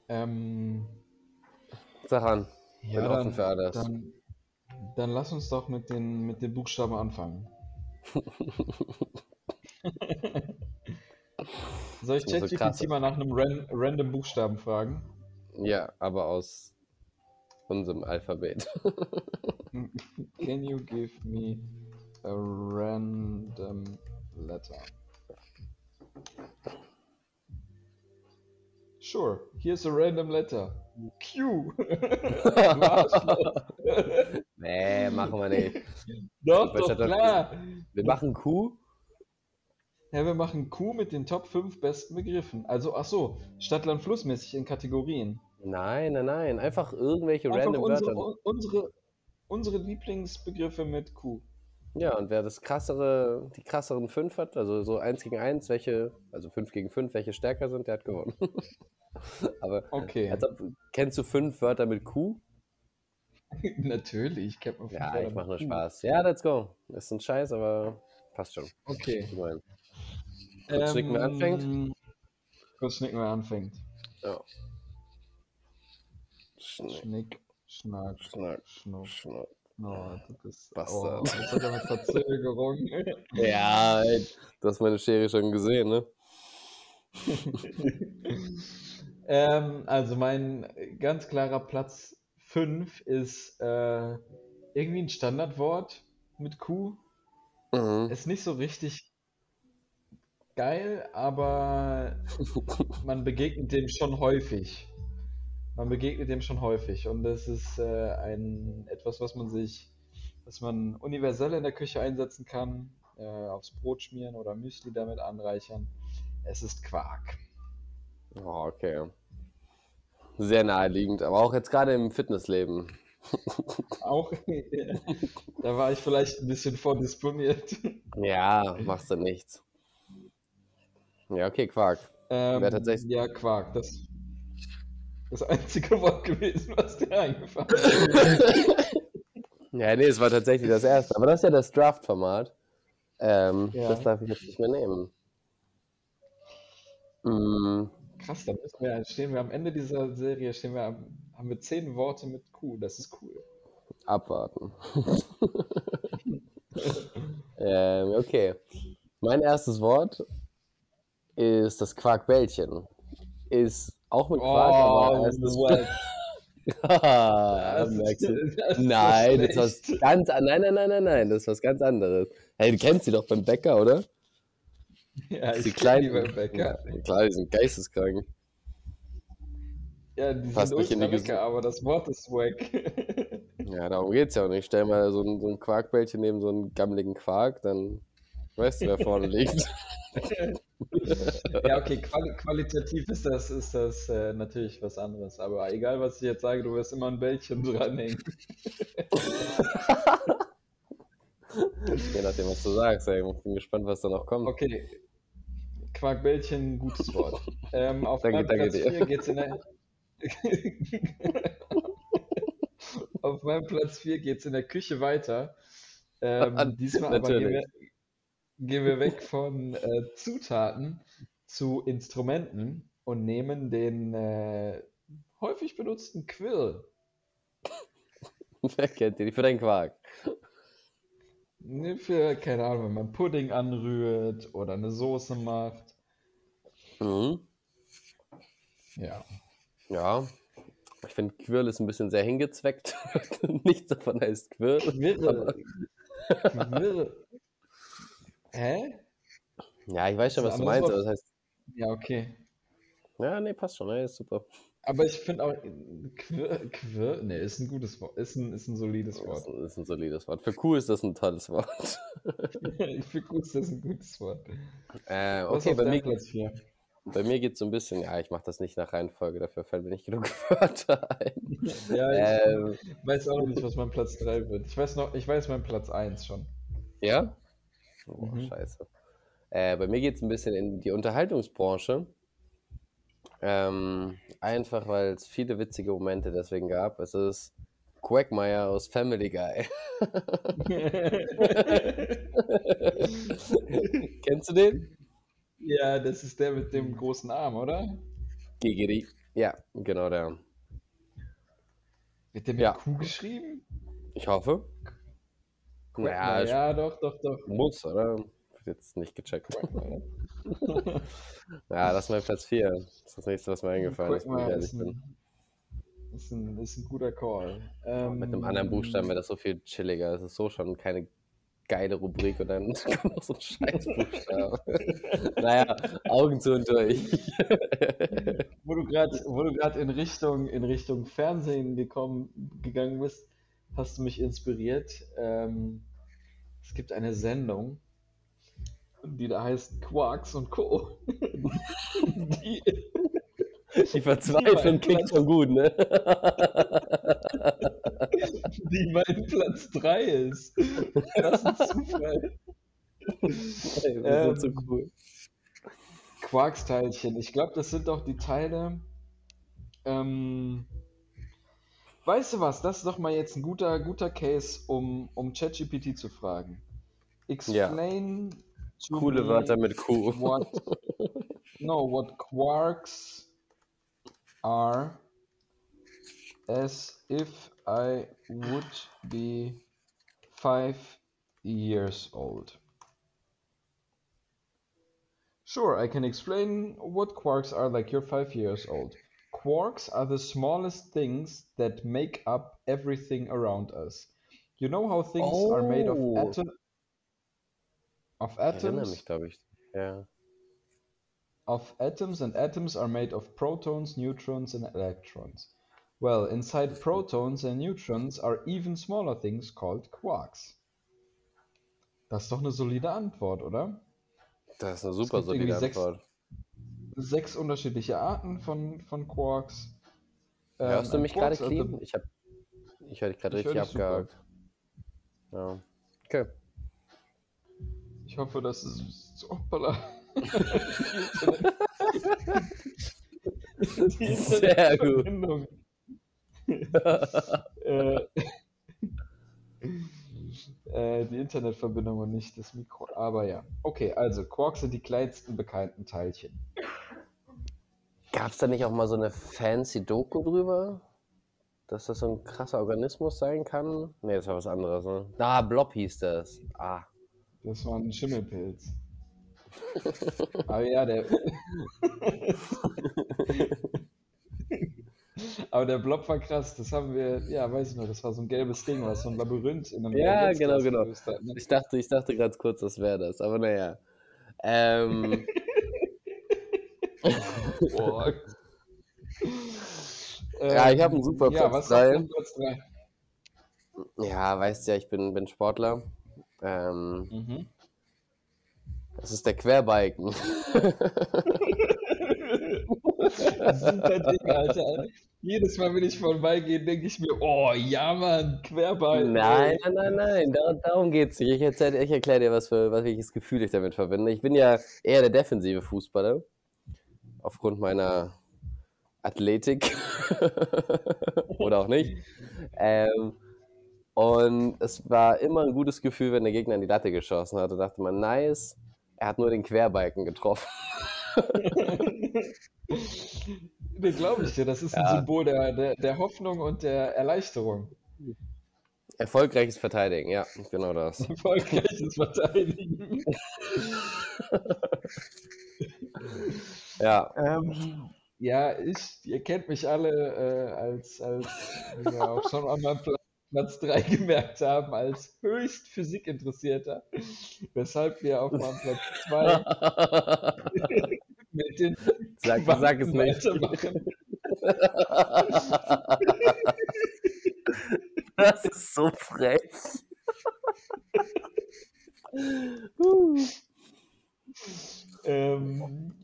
Ähm, Sag an. Ja, Bin dann, offen für alles. Dann, dann lass uns doch mit den, mit den Buchstaben anfangen. Soll ich ChatGPT so mal nach einem ran random Buchstaben fragen? Ja, aber aus unserem Alphabet. Can you give me a random letter? Sure, here's a random letter. Q. nee, machen wir nicht. Doch, doch, klar. Wir machen Q. Ja, wir machen Q mit den Top 5 besten Begriffen. Also, ach so, Stadtland flussmäßig in Kategorien. Nein, nein, nein. Einfach irgendwelche Einfach random unsere, Wörter. Unsere, unsere Lieblingsbegriffe mit Q. Ja, und wer das krassere, die krasseren 5 hat, also so 1 gegen 1, welche, also 5 gegen 5, welche stärker sind, der hat gewonnen. Aber okay. Also, kennst du fünf Wörter mit Q? Natürlich, ich kenne Ja, ich mache nur Spaß. Ja, let's go. Ist ein Scheiß, aber passt schon. Okay. Kurz ähm, schnicken, wer anfängt. Kurz schnicken, wer anfängt. Ja. Schnick, Schnick Schnack, Schnack, Schnuck. Schnuck. Oh, du bist Bastard. Oh, das hat ja mit Verzögerung. ja, du hast meine Schere schon gesehen, ne? ähm, also mein ganz klarer Platz 5 ist äh, irgendwie ein Standardwort mit Q. Mhm. Ist nicht so richtig geil, aber man begegnet dem schon häufig. Man begegnet dem schon häufig und das ist äh, ein etwas, was man sich, was man universell in der Küche einsetzen kann, äh, aufs Brot schmieren oder Müsli damit anreichern. Es ist Quark. Oh, okay. Sehr naheliegend, aber auch jetzt gerade im Fitnessleben. Auch, da war ich vielleicht ein bisschen vordisponiert. Ja, machst du nichts. Ja, okay, Quark. Ähm, tatsächlich... Ja, Quark, das das einzige Wort gewesen, was dir eingefallen ist. ja, nee, es war tatsächlich das erste. Aber das ist ja das Draft-Format. Ähm, ja. Das darf ich jetzt nicht mehr nehmen. Mm. Krass, dann müssen wir, stehen wir am Ende dieser Serie, stehen wir, haben wir zehn Worte mit Q. Das ist cool. Abwarten. ähm, okay. Mein erstes Wort ist das Quarkbällchen. Ist auch mit Quark, oh, aber es ist ah, das, das nein, das ist was ganz nein, nein, nein, nein, nein, das ist was ganz anderes. Hey, du kennst sie doch beim Bäcker, oder? Ja, ich die kleinen beim Bäcker. Ja, klar, die sind geisteskrank. Ja, die Passt sind nicht in die lecker, aber das Wort ist wack. ja, darum geht's ja auch nicht. Stell mal so ein, so ein Quarkbällchen neben so einen gammeligen Quark, dann weißt du, wer vorne liegt. ja, okay, quali qualitativ ist das, ist das äh, natürlich was anderes. Aber egal, was ich jetzt sage, du wirst immer ein Bällchen dranhängen. Je nachdem, was du sagst. Ey. Ich bin gespannt, was da noch kommt. Okay. Quarkbällchen, gutes Wort. Ähm, auf danke, meinem Platz 4 geht's in der. auf meinem Platz 4 geht es in der Küche weiter. Ähm, diesmal aber gehen wir, gehen wir weg von äh, Zutaten zu Instrumenten und nehmen den äh, häufig benutzten Quill. Wer kennt den? Für deinen Quark. Ne, für, keine Ahnung, wenn man Pudding anrührt oder eine Soße macht. Mhm. Ja. Ja. Ich finde, Quirl ist ein bisschen sehr hingezweckt. Nichts davon heißt Quirl. Quirl. Quirl. Hä? Ja, ich weiß schon, was du meinst, aber das heißt. Ja, okay. Ja, nee, passt schon, ne, ist super. Aber ich finde auch, Quir, Quir, nee, ist ein gutes Wort, ist ein, ist ein solides Wort. Ist ein, ist ein solides Wort. Für Q ist das ein tolles Wort. Für Q ist das ein gutes Wort. Äh, okay, bei mir, Platz 4? bei mir geht es so ein bisschen, ja, ich mache das nicht nach Reihenfolge, dafür fällt mir nicht genug Wörter ein. ja, ich ähm, weiß auch noch nicht, was mein Platz 3 wird. Ich weiß noch, ich weiß mein Platz 1 schon. Ja? Oh, mhm. scheiße. Äh, bei mir geht es ein bisschen in die Unterhaltungsbranche. Ähm, einfach, weil es viele witzige Momente deswegen gab. Es ist Quagmire aus Family Guy. Kennst du den? Ja, das ist der mit dem großen Arm, oder? Gigiri. Ja, genau der. Wird der mit ja. Q geschrieben? Ich hoffe. Naja, ja, doch, doch, doch. Muss, oder? Jetzt nicht gecheckt. ja, das ist mein Platz 4. Das ist das nächste, was mir eingefallen ist, ehrlich bin. Ist ein, ist ein guter Call. Ähm, Mit einem anderen Buchstaben wäre das so viel chilliger. Es ist so schon keine geile Rubrik und dann kommt noch so ein Scheißbuchstabe. naja, Augen zu und durch. wo du gerade in Richtung, in Richtung Fernsehen gekommen, gegangen bist, hast du mich inspiriert. Ähm, es gibt eine Sendung, die da heißt Quarks und Co. die, die Verzweiflung klingt schon gut, ne? die mein Platz 3 ist. Das ist ein Zufall. Ey, das ähm, so cool. Quarksteilchen. Ich glaube, das sind doch die Teile. Ähm, weißt du was? Das ist doch mal jetzt ein guter, guter Case, um, um ChatGPT zu fragen. Explain ja. Coole Wörter mit Q. What, no, what quarks are as if I would be five years old. Sure, I can explain what quarks are like you're five years old. Quarks are the smallest things that make up everything around us. You know how things oh. are made of oh. atoms? Of atoms? mich, glaube ich. Ja. Of atoms and atoms are made of protons, neutrons and electrons. Well, inside protons and neutrons are even smaller things called quarks. Das ist doch eine solide Antwort, oder? Das ist eine super solide Antwort. Sechs, sechs, unterschiedliche Arten von, von Quarks. Ähm, Hörst du mich gerade clean? Also, ich, hab, ich höre dich gerade richtig abgehakt. Ja. Okay. Ich hoffe, das ist. Hoppala. Sehr gut. äh, äh, die Internetverbindung und nicht das Mikro. Aber ja. Okay, also Quarks sind die kleinsten bekannten Teilchen. Gab es da nicht auch mal so eine fancy Doku drüber? Dass das so ein krasser Organismus sein kann? Ne, das war was anderes. Ne? Ah, Blob hieß das. Ah. Das war ein Schimmelpilz. Aber ja, der. Aber der Blob war krass, das haben wir, ja, weiß ich noch, das war so ein gelbes Ding, was so ein Labyrinth in einem Ja, genau, genau. Hat, ne? Ich dachte, ich dachte ganz kurz, das wäre das, aber naja. Ähm. Boah. ja, ich habe einen super Platz ja, was 3. Platz 3. Ja, weißt ja, ich bin, bin Sportler. Ähm, mhm. Das ist der Querbalken. Super Ding, Alter. Jedes Mal, wenn ich vorbeigehe, denke ich mir, oh ja, Mann, Querbalken. Nein, nein, nein, nein, Dar darum geht es nicht. Ich, erzähl, ich erkläre dir, was für was welches Gefühl ich damit verbinde. Ich bin ja eher der defensive Fußballer. Aufgrund meiner Athletik. Oder auch nicht. Ähm, und es war immer ein gutes Gefühl, wenn der Gegner in die Latte geschossen hat. Da dachte man, nice, er hat nur den Querbalken getroffen. nee, glaube ich dir. Das ist ein ja. Symbol der, der, der Hoffnung und der Erleichterung. Erfolgreiches Verteidigen, ja, genau das. Erfolgreiches Verteidigen. Ja. Ähm, ja, ich, ihr kennt mich alle äh, als, als ja, auch schon an meinem Platz Platz 3 gemerkt haben, als höchst Physikinteressierter. Weshalb wir auf meinem Platz 2 mit den sag, sag es nicht. weitermachen. Das ist so frech. ähm,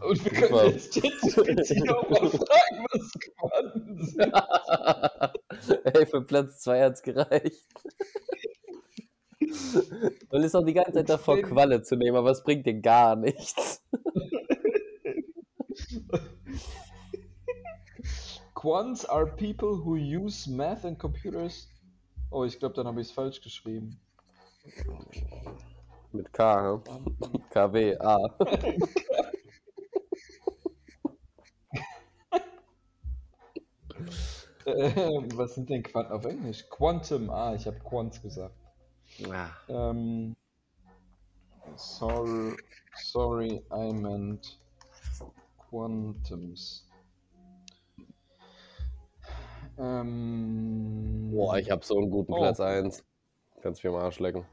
und wir können jetzt ChatGPT auch mal fragen, was Quanten sind. Ey, für Platz 2 hat es gereicht. Man ist auch die ganze Zeit davor, Qualle zu nehmen, aber es bringt dir gar nichts. Quants are people who use math and computers. Oh, ich glaube, dann habe ich es falsch geschrieben. Mit K, ne? KW, A. was sind denn Quanten auf Englisch? Quantum, ah, ich habe Quants gesagt. Ah. Ähm, sorry, sorry, I meant Quantums. Ähm, Boah, ich habe so einen guten Oh. Platz 1. Kannst mich am Arsch lecken.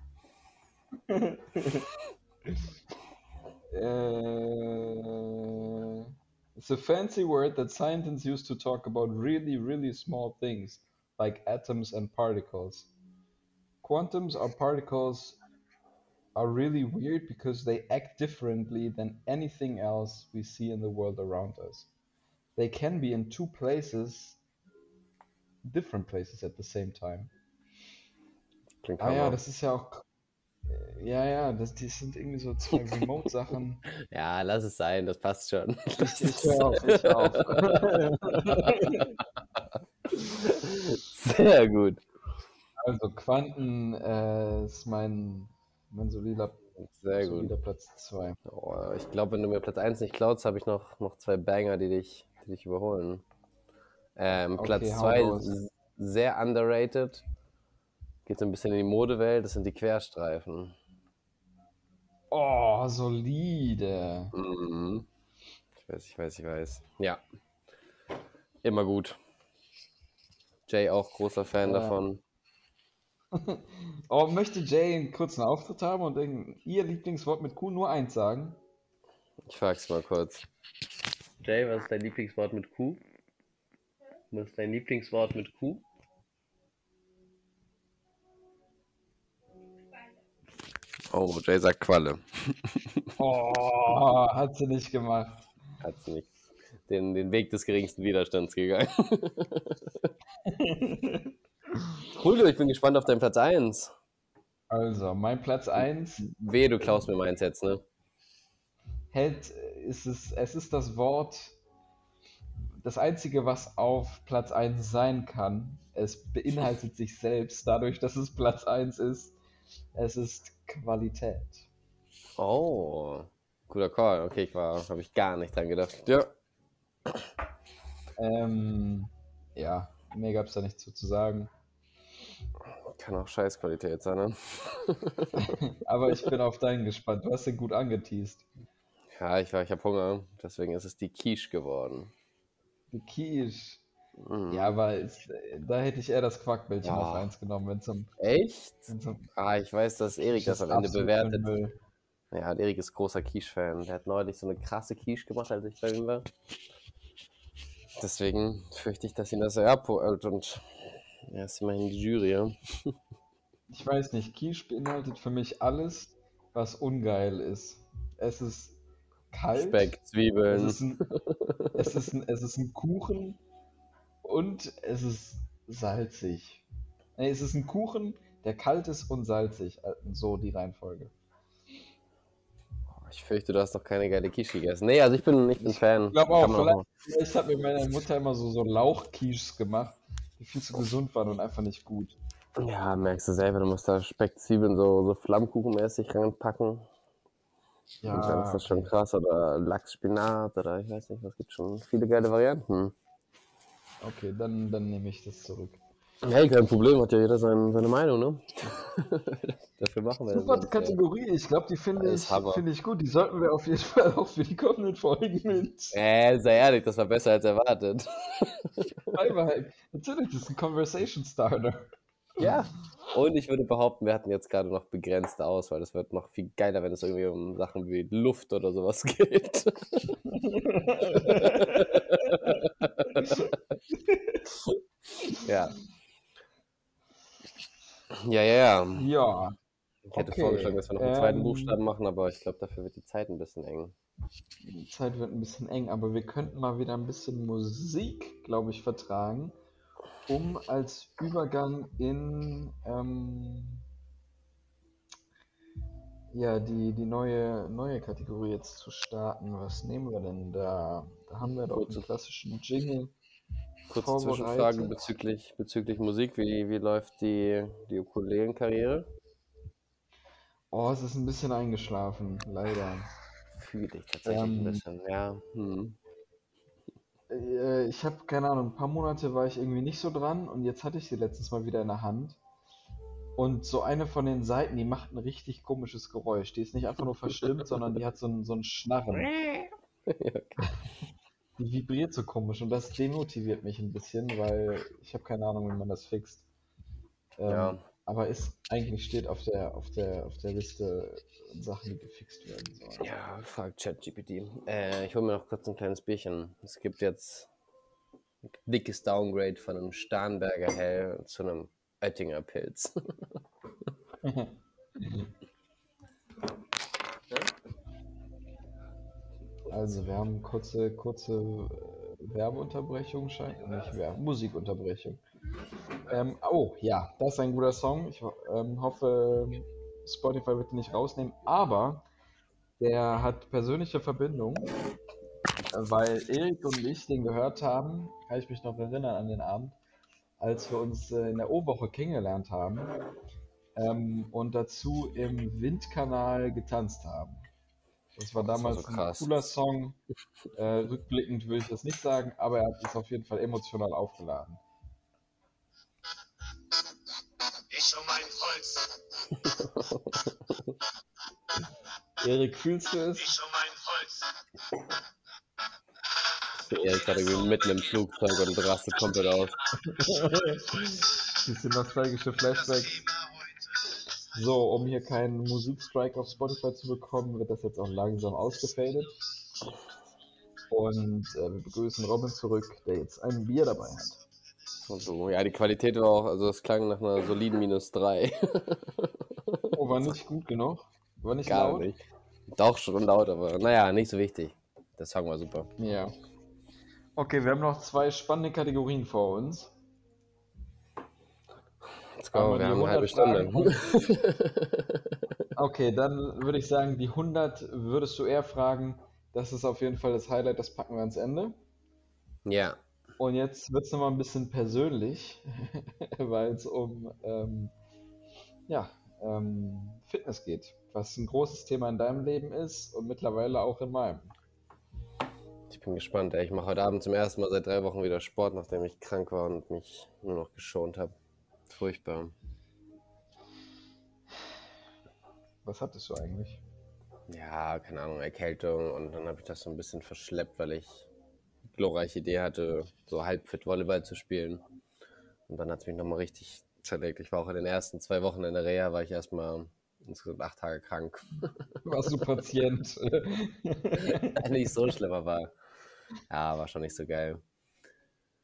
Uh, it's a fancy word that scientists use to talk about really, really small things like atoms and particles. Quantums or particles are really weird because they act differently than anything else we see in the world around us. They can be in two places, different places at the same time. Klingt Ah ja, das ist ja auch. Ja, ja, das, die sind irgendwie so zwei Remote-Sachen. Ja, lass es sein, das passt schon. Ich, ich hör auf, ich hör auf. Sehr gut. Also Quanten äh, ist mein, mein solider, Sehr gut. solider Platz 2. Oh, ich glaube, wenn du mir Platz 1 nicht klaust, habe ich noch, noch zwei Banger, die dich, die dich überholen. Ähm, Okay, Platz hau 2 raus. sehr underrated. Geht so ein bisschen in die Modewelt, das sind die Querstreifen. Oh, solide. Mhm. Ich weiß, ich weiß, ich weiß. Ja. Immer gut. Jay auch großer Fan Ja. davon. Oh, möchte Jay einen kurzen Auftritt haben und ihr Lieblingswort mit Q nur eins sagen? Ich frag's mal kurz. Jay, was ist dein Lieblingswort mit Q? Was ist dein Lieblingswort mit Q? Oh, Jay sagt Qualle. Oh, hat sie nicht gemacht. Hat sie nicht. Den, den Weg des geringsten Widerstands gegangen. cool, du, ich bin gespannt auf deinen Platz 1. Also, mein Platz 1 Wehe, du klaust mir meins jetzt, ne? hält, ist es, es ist das Wort, das einzige, was auf Platz 1 sein kann. Es beinhaltet sich selbst, dadurch, dass es Platz 1 ist. Es ist Qualität. Oh, guter Call. Okay, ich war, habe ich gar nicht dran gedacht. Ja. Ähm, ja, mehr gab es da nichts zu, zu sagen. Kann auch Scheißqualität sein, ne? Aber ich bin auf deinen gespannt. Du hast den gut angeteased. Ja, ich, war- ich habe Hunger, deswegen ist es die Quiche geworden. Die Quiche. Mhm. Ja, aber es, da hätte ich eher das Quackbällchen Ja. auf 1 genommen, wenn es um. Echt? wenn's um Ah, ich weiß, dass Erik das am Ende bewertet. Ja, Erik ist großer Quiche-Fan. Der hat neulich so eine krasse Quiche gemacht, als ich bei ihm war. Deswegen fürchte ich, dass ihn das abholt und er ist immerhin die Jury. Ja? Ich weiß nicht, Quiche beinhaltet für mich alles, was ungeil ist. Es ist kalt. Speck, Es Zwiebeln. ist, ein, es, ist ein, es ist ein Kuchen und es ist salzig. Nee, es ist ein Kuchen, der kalt ist und salzig. Äh, So die Reihenfolge. Ich fürchte, du hast noch keine geile Quiche gegessen. Nee, also ich bin, ich bin Fan. Ich glaube auch, vielleicht, vielleicht hat mir meine Mutter immer so, so Lauchquiches gemacht, die viel zu gesund waren und einfach nicht gut. Ja, merkst du selber, du musst da Speck, Zwiebeln so, so Flammkuchenmäßig reinpacken. Ja, Und dann ist das schon krass. Oder Lachsspinat oder ich weiß nicht, was gibt schon viele geile Varianten. Okay, dann, dann nehme ich das zurück. Hey, kein Problem, hat ja jeder sein, seine Meinung, ne? Dafür machen wir Super das. Kategorie, ich glaube, die finde ich, finde ich gut. Die sollten wir auf jeden Fall auch für die kommenden Folgen mit Äh, sei ehrlich, das war besser als erwartet. beibehalten. Natürlich, das ist ein Conversation Starter. Ja. Und ich würde behaupten, wir hatten jetzt gerade noch begrenzte Auswahl. Das wird noch viel geiler, wenn es irgendwie um Sachen wie Luft oder sowas geht. ja. Ja, ja, ja. Ja, Ich hätte Okay, vorgeschlagen, dass wir noch einen zweiten ähm, Buchstaben machen, aber ich glaube, dafür wird die Zeit ein bisschen eng. die Zeit wird ein bisschen eng, aber wir könnten mal wieder ein bisschen Musik, glaube ich, vertragen, um als Übergang in, ähm, ja, die, die neue, neue Kategorie jetzt zu starten. Was nehmen wir denn da? Da haben wir doch Kurze- den klassischen Jingle. Kurze Zwischenfrage bezüglich, bezüglich Musik. Wie, wie läuft die, die Ukulelenkarriere? Oh, es ist ein bisschen eingeschlafen, leider. Fühle ich tatsächlich ein Ähm, bisschen, ja. Hm. Äh, Ich habe keine Ahnung, ein paar Monate war ich irgendwie nicht so dran und jetzt hatte ich sie letztens mal wieder in der Hand. Und so eine von den Seiten, die macht ein richtig komisches Geräusch. Die ist nicht einfach nur verstimmt, sondern die hat so ein, so ein Schnarren. Die vibriert so komisch und das demotiviert mich ein bisschen, weil ich habe keine Ahnung, wie man das fixt. Ähm, Ja. Aber ist eigentlich steht auf der auf der auf der Liste Sachen, die gefixt werden sollen. Ja, fragt ChatGPT. Äh, ich hole mir noch kurz ein kleines Bierchen. Es gibt jetzt ein dickes Downgrade von einem Starnberger Hell zu einem Oettinger Pilz. Also, wir haben kurze, kurze äh, Werbeunterbrechung, scheint nicht Werbe, Musikunterbrechung. Ähm, oh, ja, das ist ein guter Song. Ich ähm, hoffe, Spotify wird ihn nicht rausnehmen, aber der hat persönliche Verbindung, äh, weil Erik und ich den gehört haben, kann ich mich noch erinnern an den Abend, als wir uns äh, in der O-Woche kennengelernt haben ähm, und dazu im Windkanal getanzt haben. Das war Das war damals so ein cooler Song. Äh, rückblickend würde ich das nicht sagen, aber er hat es auf jeden Fall emotional aufgeladen. Ich um mein Holz, Erik, fühlst du es? ich um mein Holz. Irgendwie mitten im Flugzeug und rastet komplett aus. Diese nostalgische Flashbacks. So, um hier keinen Musikstrike auf Spotify zu bekommen, wird das jetzt auch langsam ausgefadet. Und äh, wir begrüßen Robin zurück, der jetzt ein Bier dabei hat. Also, ja, die Qualität war auch, also es klang nach einer soliden minus 3. Oh, war nicht gut genug? War nicht Gar laut? nicht. Doch schon laut, aber naja, nicht so wichtig. Der Song war super. Ja. Okay, wir haben noch zwei spannende Kategorien vor uns. Let's go, Einmal wir haben eine halbe 100 Stunde. Okay, dann würde ich sagen, die 100 würdest du eher fragen. Das ist auf jeden Fall das Highlight, das packen wir ans Ende. ja, Und jetzt wird es nochmal ein bisschen persönlich, weil es um ähm, ja, ähm, Fitness geht, was ein großes Thema in deinem Leben ist und mittlerweile auch in meinem. Ich bin gespannt. Ey. Ich mache heute Abend zum ersten Mal seit drei Wochen wieder Sport, nachdem ich krank war und mich nur noch geschont habe. Furchtbar. Was hattest du eigentlich? Ja, keine Ahnung, Erkältung und dann habe ich das so ein bisschen verschleppt, weil ich die glorreiche Idee hatte, so halbfit Volleyball zu spielen. Und dann hat es mich nochmal richtig zerlegt. Ich war auch in den ersten zwei Wochen in der Reha, war ich erstmal insgesamt acht Tage krank. Warst du Patient? Nicht so schlimm, aber ja, war schon nicht so geil.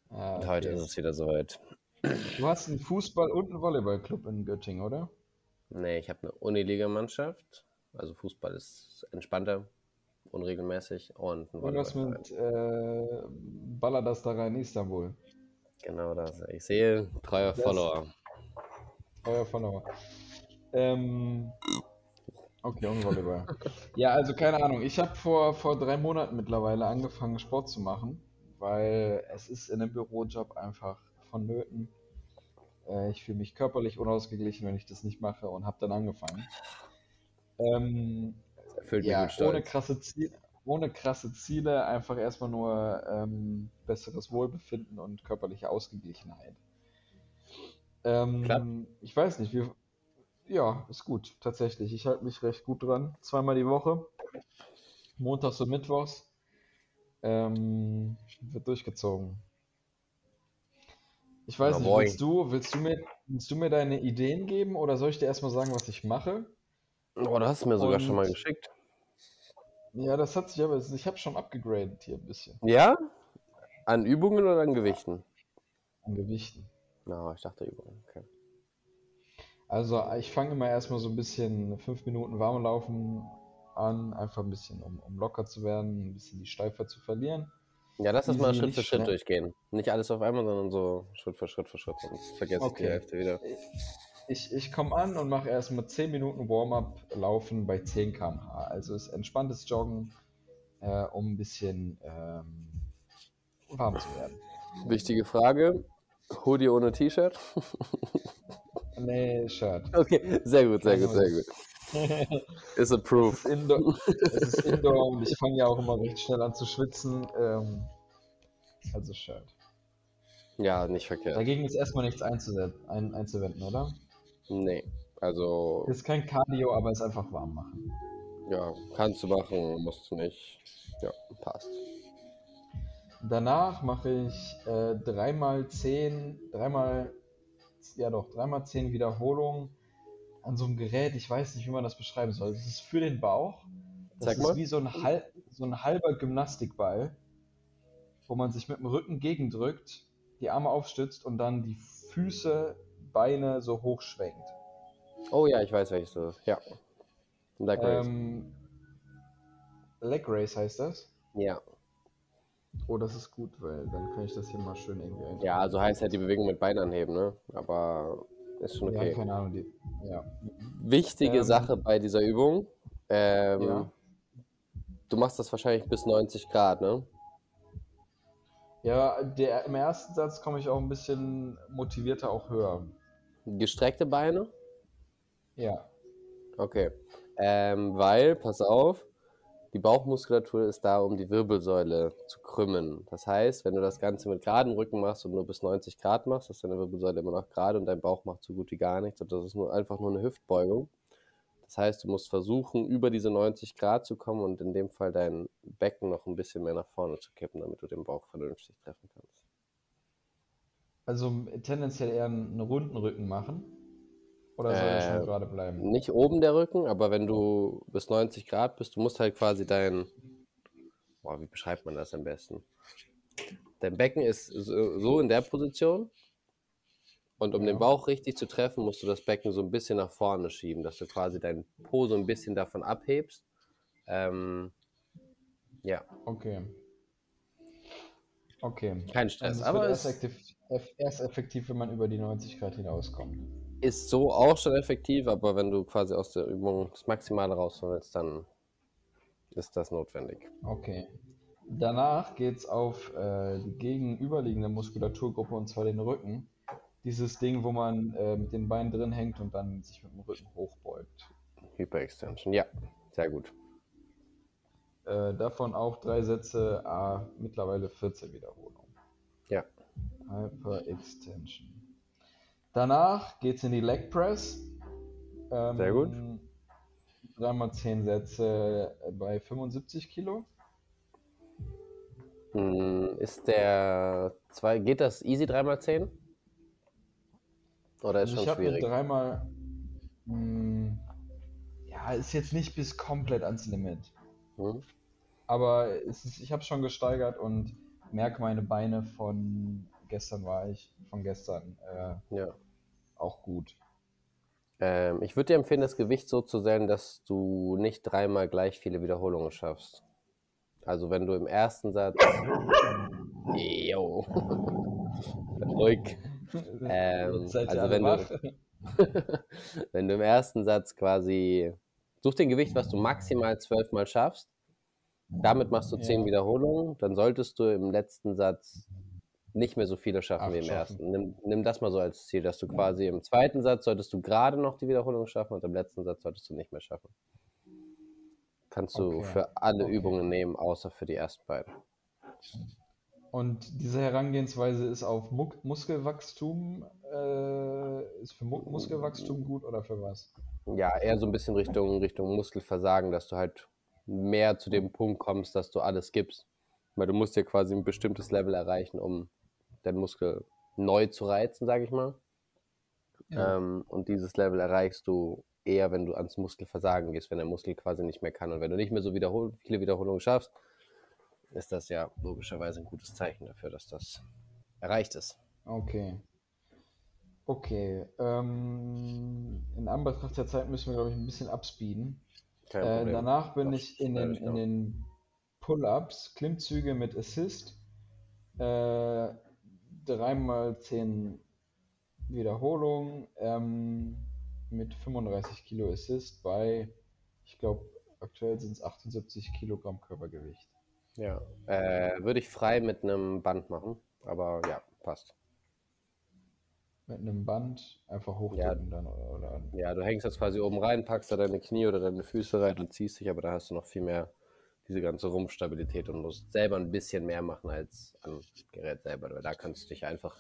Ah, Und heute okay. ist es wieder soweit. Du hast einen Fußball- und einen Volleyballclub in Göttingen, oder? Nee, ich habe eine Uniliga-Mannschaft. Also Fußball ist entspannter, unregelmäßig und ein Irgendwas Volleyball. mit äh, Balladas da rein Istanbul. Genau das. Ich sehe, treuer Das- Follower. Euer Follower. Ähm, okay, und Volleyball. Ja, also keine Ahnung. Ich habe vor, vor drei Monaten mittlerweile angefangen, Sport zu machen, weil es ist in einem Bürojob einfach vonnöten. Äh, ich fühle mich körperlich unausgeglichen, wenn ich das nicht mache und habe dann angefangen. Ähm, Erfüllt mich ja, Stolz. ohne krasse Ziele, ohne krasse Ziele, einfach erstmal nur ähm, besseres Wohlbefinden und körperliche Ausgeglichenheit. Ähm, ich weiß nicht, wie. Ja, ist gut, tatsächlich. Ich halte mich recht gut dran. Zweimal die Woche. Montags und Mittwochs. Ähm, wird durchgezogen. Ich weiß Na, nicht, willst du, willst du mir, willst du mir deine Ideen geben oder soll ich dir erstmal sagen, was ich mache? Oh, du hast mir sogar schon mal Und- geschickt. Ja, das hat sich aber, ich habe schon abgegradet hier ein bisschen Ja? An Übungen oder an Gewichten? an Gewichten. Na, ich dachte Übungen. Okay. Also ich fange immer erstmal so ein bisschen fünf Minuten warmlaufen an, einfach ein bisschen, um, um locker zu werden, ein bisschen die Steifheit zu verlieren. Ja, lass das mal Schritt für Schritt schnell. durchgehen. Nicht alles auf einmal, sondern so Schritt für Schritt für Schritt. Sonst vergesse ich die Okay. Hälfte wieder. ich, ich komme an und mache erstmal 10 Minuten Warm-up laufen bei 10 km/h. Also ist entspanntes Joggen, äh, um ein bisschen ähm, warm zu werden. Wichtige Frage. Hoodie ohne T-Shirt? Nee, Shirt. Okay, sehr gut, sehr gut, sehr gut. Ist approved. Indoor, es ist Indoor und ich fange ja auch immer recht schnell an zu schwitzen. Ähm, also Shirt. Ja, nicht verkehrt. Dagegen ist erstmal nichts ein, einzuwenden, oder? Nee, also, Ist kein Cardio, aber ist einfach warm machen. ja, kannst du machen, musst du nicht. Ja, passt. Danach mache ich äh, dreimal zehn, dreimal, ja doch, dreimal zehn Wiederholungen an so einem Gerät. Ich weiß nicht, wie man das beschreiben soll. Das ist für den Bauch. Das Sag ist mal. wie so ein, halb, so ein halber Gymnastikball, wo man sich mit dem Rücken gegendrückt, die Arme aufstützt und dann die Füße, Beine so hochschwenkt. Oh ja, ich weiß, welches das ist. Ja. Leg Race. Ähm, Leg Race heißt das. ja. Oh, das ist gut, weil dann kann ich das hier mal schön irgendwie eintragen. Ja, also heißt halt die Bewegung mit Beinen anheben, ne? Aber ist schon okay. Ja, keine Ahnung. Die, ja. Wichtige Ähm, Sache bei dieser Übung. Ähm, Ja. Du machst das wahrscheinlich bis 90 Grad, ne? Ja, der, im ersten Satz komme ich auch ein bisschen motivierter auch höher. Gestreckte Beine? Ja. Okay. Ähm, weil, pass auf, die Bauchmuskulatur ist da, um die Wirbelsäule zu krümmen. Das heißt, wenn du das Ganze mit geradem Rücken machst und nur bis 90 Grad machst, ist deine Wirbelsäule immer noch gerade und dein Bauch macht so gut wie gar nichts. Und das ist nur einfach nur eine Hüftbeugung. Das heißt, du musst versuchen, über diese 90 Grad zu kommen und in dem Fall dein Becken noch ein bisschen mehr nach vorne zu kippen, damit du den Bauch vernünftig treffen kannst. Also tendenziell eher einen runden Rücken machen. Oder soll er schon gerade bleiben? Nicht oben der Rücken, aber wenn du bis 90 Grad bist, du musst halt quasi dein, boah, wie beschreibt man das am besten? Dein Becken ist so, in der Position und um Ja. den Bauch richtig zu treffen, musst du das Becken so ein bisschen nach vorne schieben, dass du quasi deinen Po so ein bisschen davon abhebst. Ähm, ja, Okay. Okay. kein Also Stress, es aber es effektiv, eff- erst effektiv, wenn man über die 90 Grad hinauskommt. Ist so auch schon effektiv, aber wenn du quasi aus der Übung das Maximale rausholen willst, dann ist das notwendig. Okay. Danach geht es auf äh, die gegenüberliegende Muskulaturgruppe und zwar den Rücken. Dieses Ding, wo man äh, mit den Beinen drin hängt und dann sich mit dem Rücken hochbeugt. Hyperextension, ja, sehr gut. Äh, davon auch drei Sätze, ah, mittlerweile 14 Wiederholungen. Ja. Hyperextension. Danach geht es in die Leg Press. Ähm, Sehr gut. Dreimal 10 Sätze bei 75 Kilo. Hm, Ist der zwei, geht das easy 3x10? Oder ist Also schon ich schwierig? dreimal. Mh, ja, ist jetzt nicht bis komplett ans Limit. Hm? Aber es ist, ich habe schon gesteigert und merke meine Beine von gestern war ich, von gestern äh, Ja. auch gut. Ähm, ich würde dir empfehlen, das Gewicht so zu sehen, dass du nicht dreimal gleich viele Wiederholungen schaffst. Also wenn du im ersten Satz. Jo. Ruhig. Ähm, also wenn du, wenn du im ersten Satz quasi. Such den Gewicht, was du maximal zwölfmal schaffst. Damit machst du Ja. zehn Wiederholungen. Dann solltest du im letzten Satz nicht mehr so viele schaffen Acht wie im schaffen. ersten. Nimm, nimm das mal so als Ziel, dass du quasi im zweiten Satz solltest du gerade noch die Wiederholung schaffen und im letzten Satz solltest du nicht mehr schaffen. Kannst du Okay. für alle Okay. Übungen nehmen, außer für die ersten beiden. Und diese Herangehensweise ist auf Mu Muskelwachstum, äh, ist für Mu Muskelwachstum gut oder für was? Ja, eher so ein bisschen Richtung, Richtung Muskelversagen, dass du halt mehr zu dem Punkt kommst, dass du alles gibst. Weil du musst ja quasi ein bestimmtes Level erreichen, um den Muskel neu zu reizen, sage ich mal. Ja. Ähm, und dieses Level erreichst du eher, wenn du ans Muskelversagen gehst, wenn der Muskel quasi nicht mehr kann. Und wenn du nicht mehr so wiederhol viele Wiederholungen schaffst, ist das ja logischerweise ein gutes Zeichen dafür, dass das erreicht ist. Okay. Okay. Ähm, in Anbetracht der Zeit müssen wir, glaube ich, ein bisschen abspeeden. Äh, danach bin Doch, ich in den, in den Pull-ups, Klimmzüge mit Assist. Äh, dreimal zehn Wiederholung ähm, mit 35 Kilo Assist bei, ich glaube, aktuell sind es 78 Kilogramm Körpergewicht. Ja. Äh, würde ich frei mit einem Band machen, aber ja, passt. Mit einem Band einfach hochdrücken dann oder, oder Ja, du hängst das quasi oben rein, packst da deine Knie oder deine Füße rein und ziehst dich, aber da hast du noch viel mehr diese ganze Rumpfstabilität und musst selber ein bisschen mehr machen als am Gerät selber. Weil da kannst du dich einfach,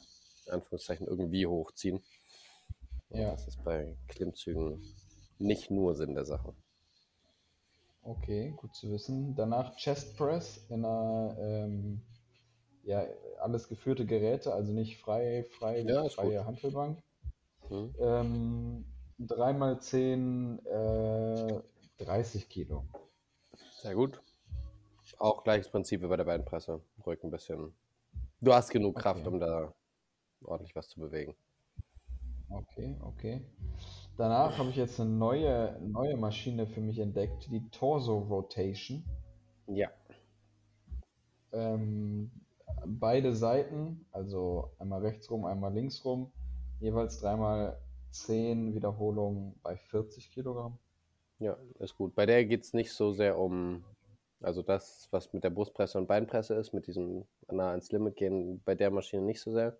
in Anführungszeichen, irgendwie hochziehen. Und Ja. Das ist bei Klimmzügen nicht nur Sinn der Sache. Okay, gut zu wissen. Danach Chest Press in einer, ähm, ja, alles geführte Geräte, also nicht frei, frei, Ja, freie Hantelbank. Hm? Ähm, 3x10, äh, 30 Kilo. Sehr gut. Auch gleiches Prinzip wie bei der Beinpresse. Rücken ein bisschen. Du hast genug Kraft, Okay. um da ordentlich was zu bewegen. Okay, okay. Danach habe ich jetzt eine neue, neue Maschine für mich entdeckt, die Torso Rotation. Ja. Ähm, beide Seiten, also einmal rechts rum, einmal links rum, jeweils dreimal 10 Wiederholungen bei 40 Kilogramm. Ja, ist gut. Bei der geht es nicht so sehr um, also das, was mit der Brustpresse und Beinpresse ist, mit diesem nah ans Limit gehen, bei der Maschine nicht so sehr.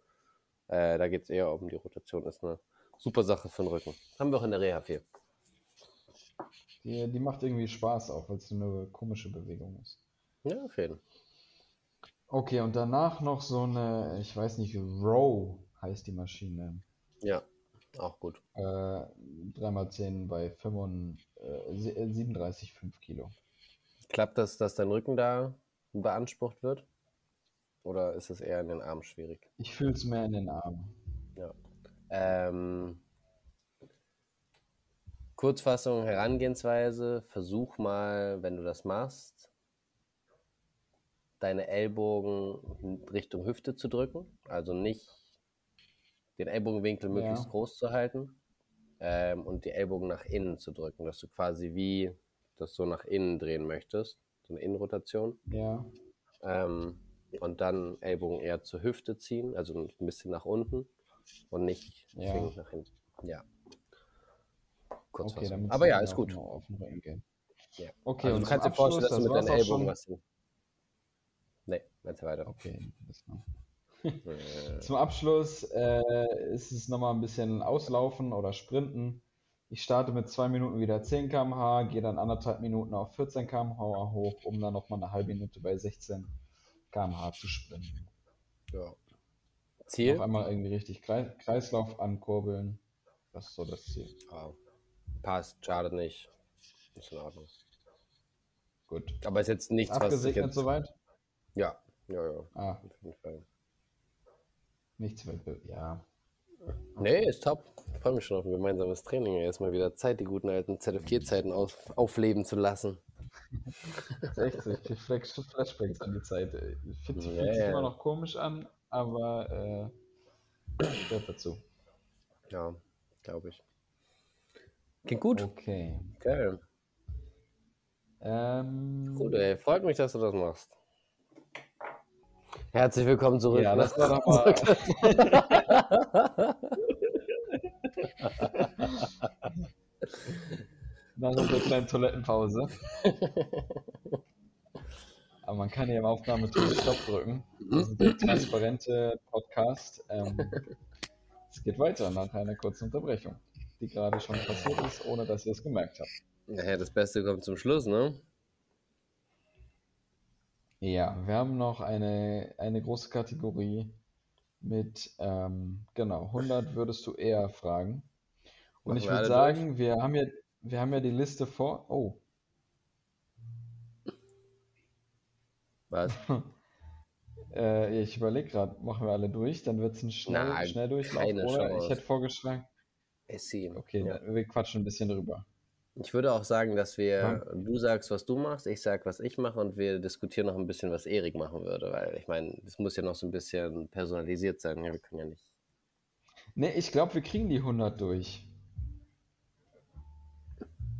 Äh, da geht es eher um die Rotation. Ist eine super Sache für den Rücken. Haben wir auch in der Reha viel. Die, die macht irgendwie Spaß auch, weil es so eine komische Bewegung ist. Ja, auf jeden Fall. Okay, und danach noch so eine, ich weiß nicht, Row heißt die Maschine. Ja, auch gut. Äh, 3x10 bei 35, äh, sie- äh, 37,5 Kilo. Klappt das, dass dein Rücken da beansprucht wird? Oder ist es eher in den Armen schwierig? Ich fühle es mehr in den Armen. Ja. Ähm, Kurzfassung, Herangehensweise, versuch mal, wenn du das machst, deine Ellbogen Richtung Hüfte zu drücken. Also nicht den Ellbogenwinkel möglichst Ja. groß zu halten ähm, und die Ellbogen nach innen zu drücken, dass du quasi wie das so nach innen drehen möchtest, so eine Innenrotation. Ja, Ähm, und dann Ellbogen eher zur Hüfte ziehen, also ein bisschen nach unten und nicht Ja. zwingend nach hinten. Ja. Kurz okay, damit Aber ja, ist gut. Auf den Rücken gehen. Ja. Okay, also und du zum kannst dir vorstellen, Abschluss, dass du mit deinen Ellbogen was. Nee, erzähl weiter. Okay, das war- Äh, Zum Abschluss äh, ist es nochmal ein bisschen Auslaufen oder Sprinten. Ich starte mit zwei Minuten wieder 10 km/h, gehe dann anderthalb Minuten auf 14 km/h hoch, um dann nochmal eine halbe Minute bei 16 km/h zu sprinten. ja. Ziel? Noch einmal irgendwie richtig Kreis Kreislauf ankurbeln. Das ist so das Ziel. Ja. Passt, schadet nicht. Ist in Ordnung. Gut. Aber ist jetzt nichts, was ich Abgesegnet jetzt... soweit? Ja, ja, ja, Ah, auf jeden Fall. nichts Wettbewerb. Ja. Nee, ist top. Ich freue mich schon auf ein gemeinsames Training. Erstmal wieder Zeit, die guten alten ZFG-Zeiten auf, aufleben zu lassen. 60, die Flash Flashbacks an die Zeit. fühlt sich ja. immer noch komisch an, aber äh, gehört dazu. Ja, glaube ich. Klingt gut. Okay. Geil. Ähm, Gut, ey. Freut mich, dass du das machst. Herzlich willkommen zurück. Ja, das war doch mal. Nach unserer kleinen Toilettenpause. Aber man kann hier im Aufnahmetool Stopp drücken. Das ist der transparente Podcast. Ähm, es geht weiter nach einer kurzen Unterbrechung, die gerade schon passiert ist, ohne dass ihr es gemerkt habt. Naja, das Beste kommt zum Schluss, ne? Ja, wir haben noch eine, eine große Kategorie mit, ähm, genau, 100 würdest du eher fragen. Und Machen ich würde sagen, wir haben ja, wir haben ja die Liste vor. Oh, Was? äh, ich überlege gerade, machen wir alle durch, dann wird es ein schnell, Oder Chance. ich hätte vorgeschlagen, Essi. okay, Ja. wir quatschen ein bisschen drüber. Ich würde auch sagen, dass wir, Ja. du sagst, was du machst, ich sag, was ich mache und wir diskutieren noch ein bisschen, was Erik machen würde, weil ich meine, das muss ja noch so ein bisschen personalisiert sein. Ja, wir können ja nicht. Ne, ich glaube, wir kriegen die 100 durch.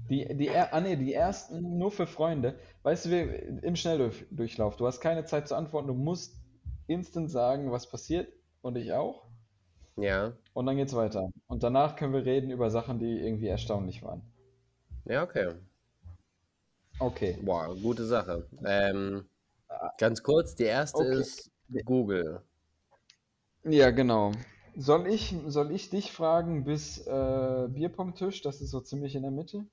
Die, die, ah, nee, die ersten nur für Freunde. Weißt du, wir, im Schnelldurchlauf, du hast keine Zeit zu antworten, du musst instant sagen, was passiert und ich auch. Ja. Und dann geht's weiter. Und danach können wir reden über Sachen, die irgendwie erstaunlich waren. Ja, okay. Okay. Boah, gute Sache. Ähm, ganz kurz, die erste Okay. ist Google. Ja, genau. Soll ich, soll ich dich fragen bis äh, Bierpong-Tisch? Das ist so ziemlich in der Mitte.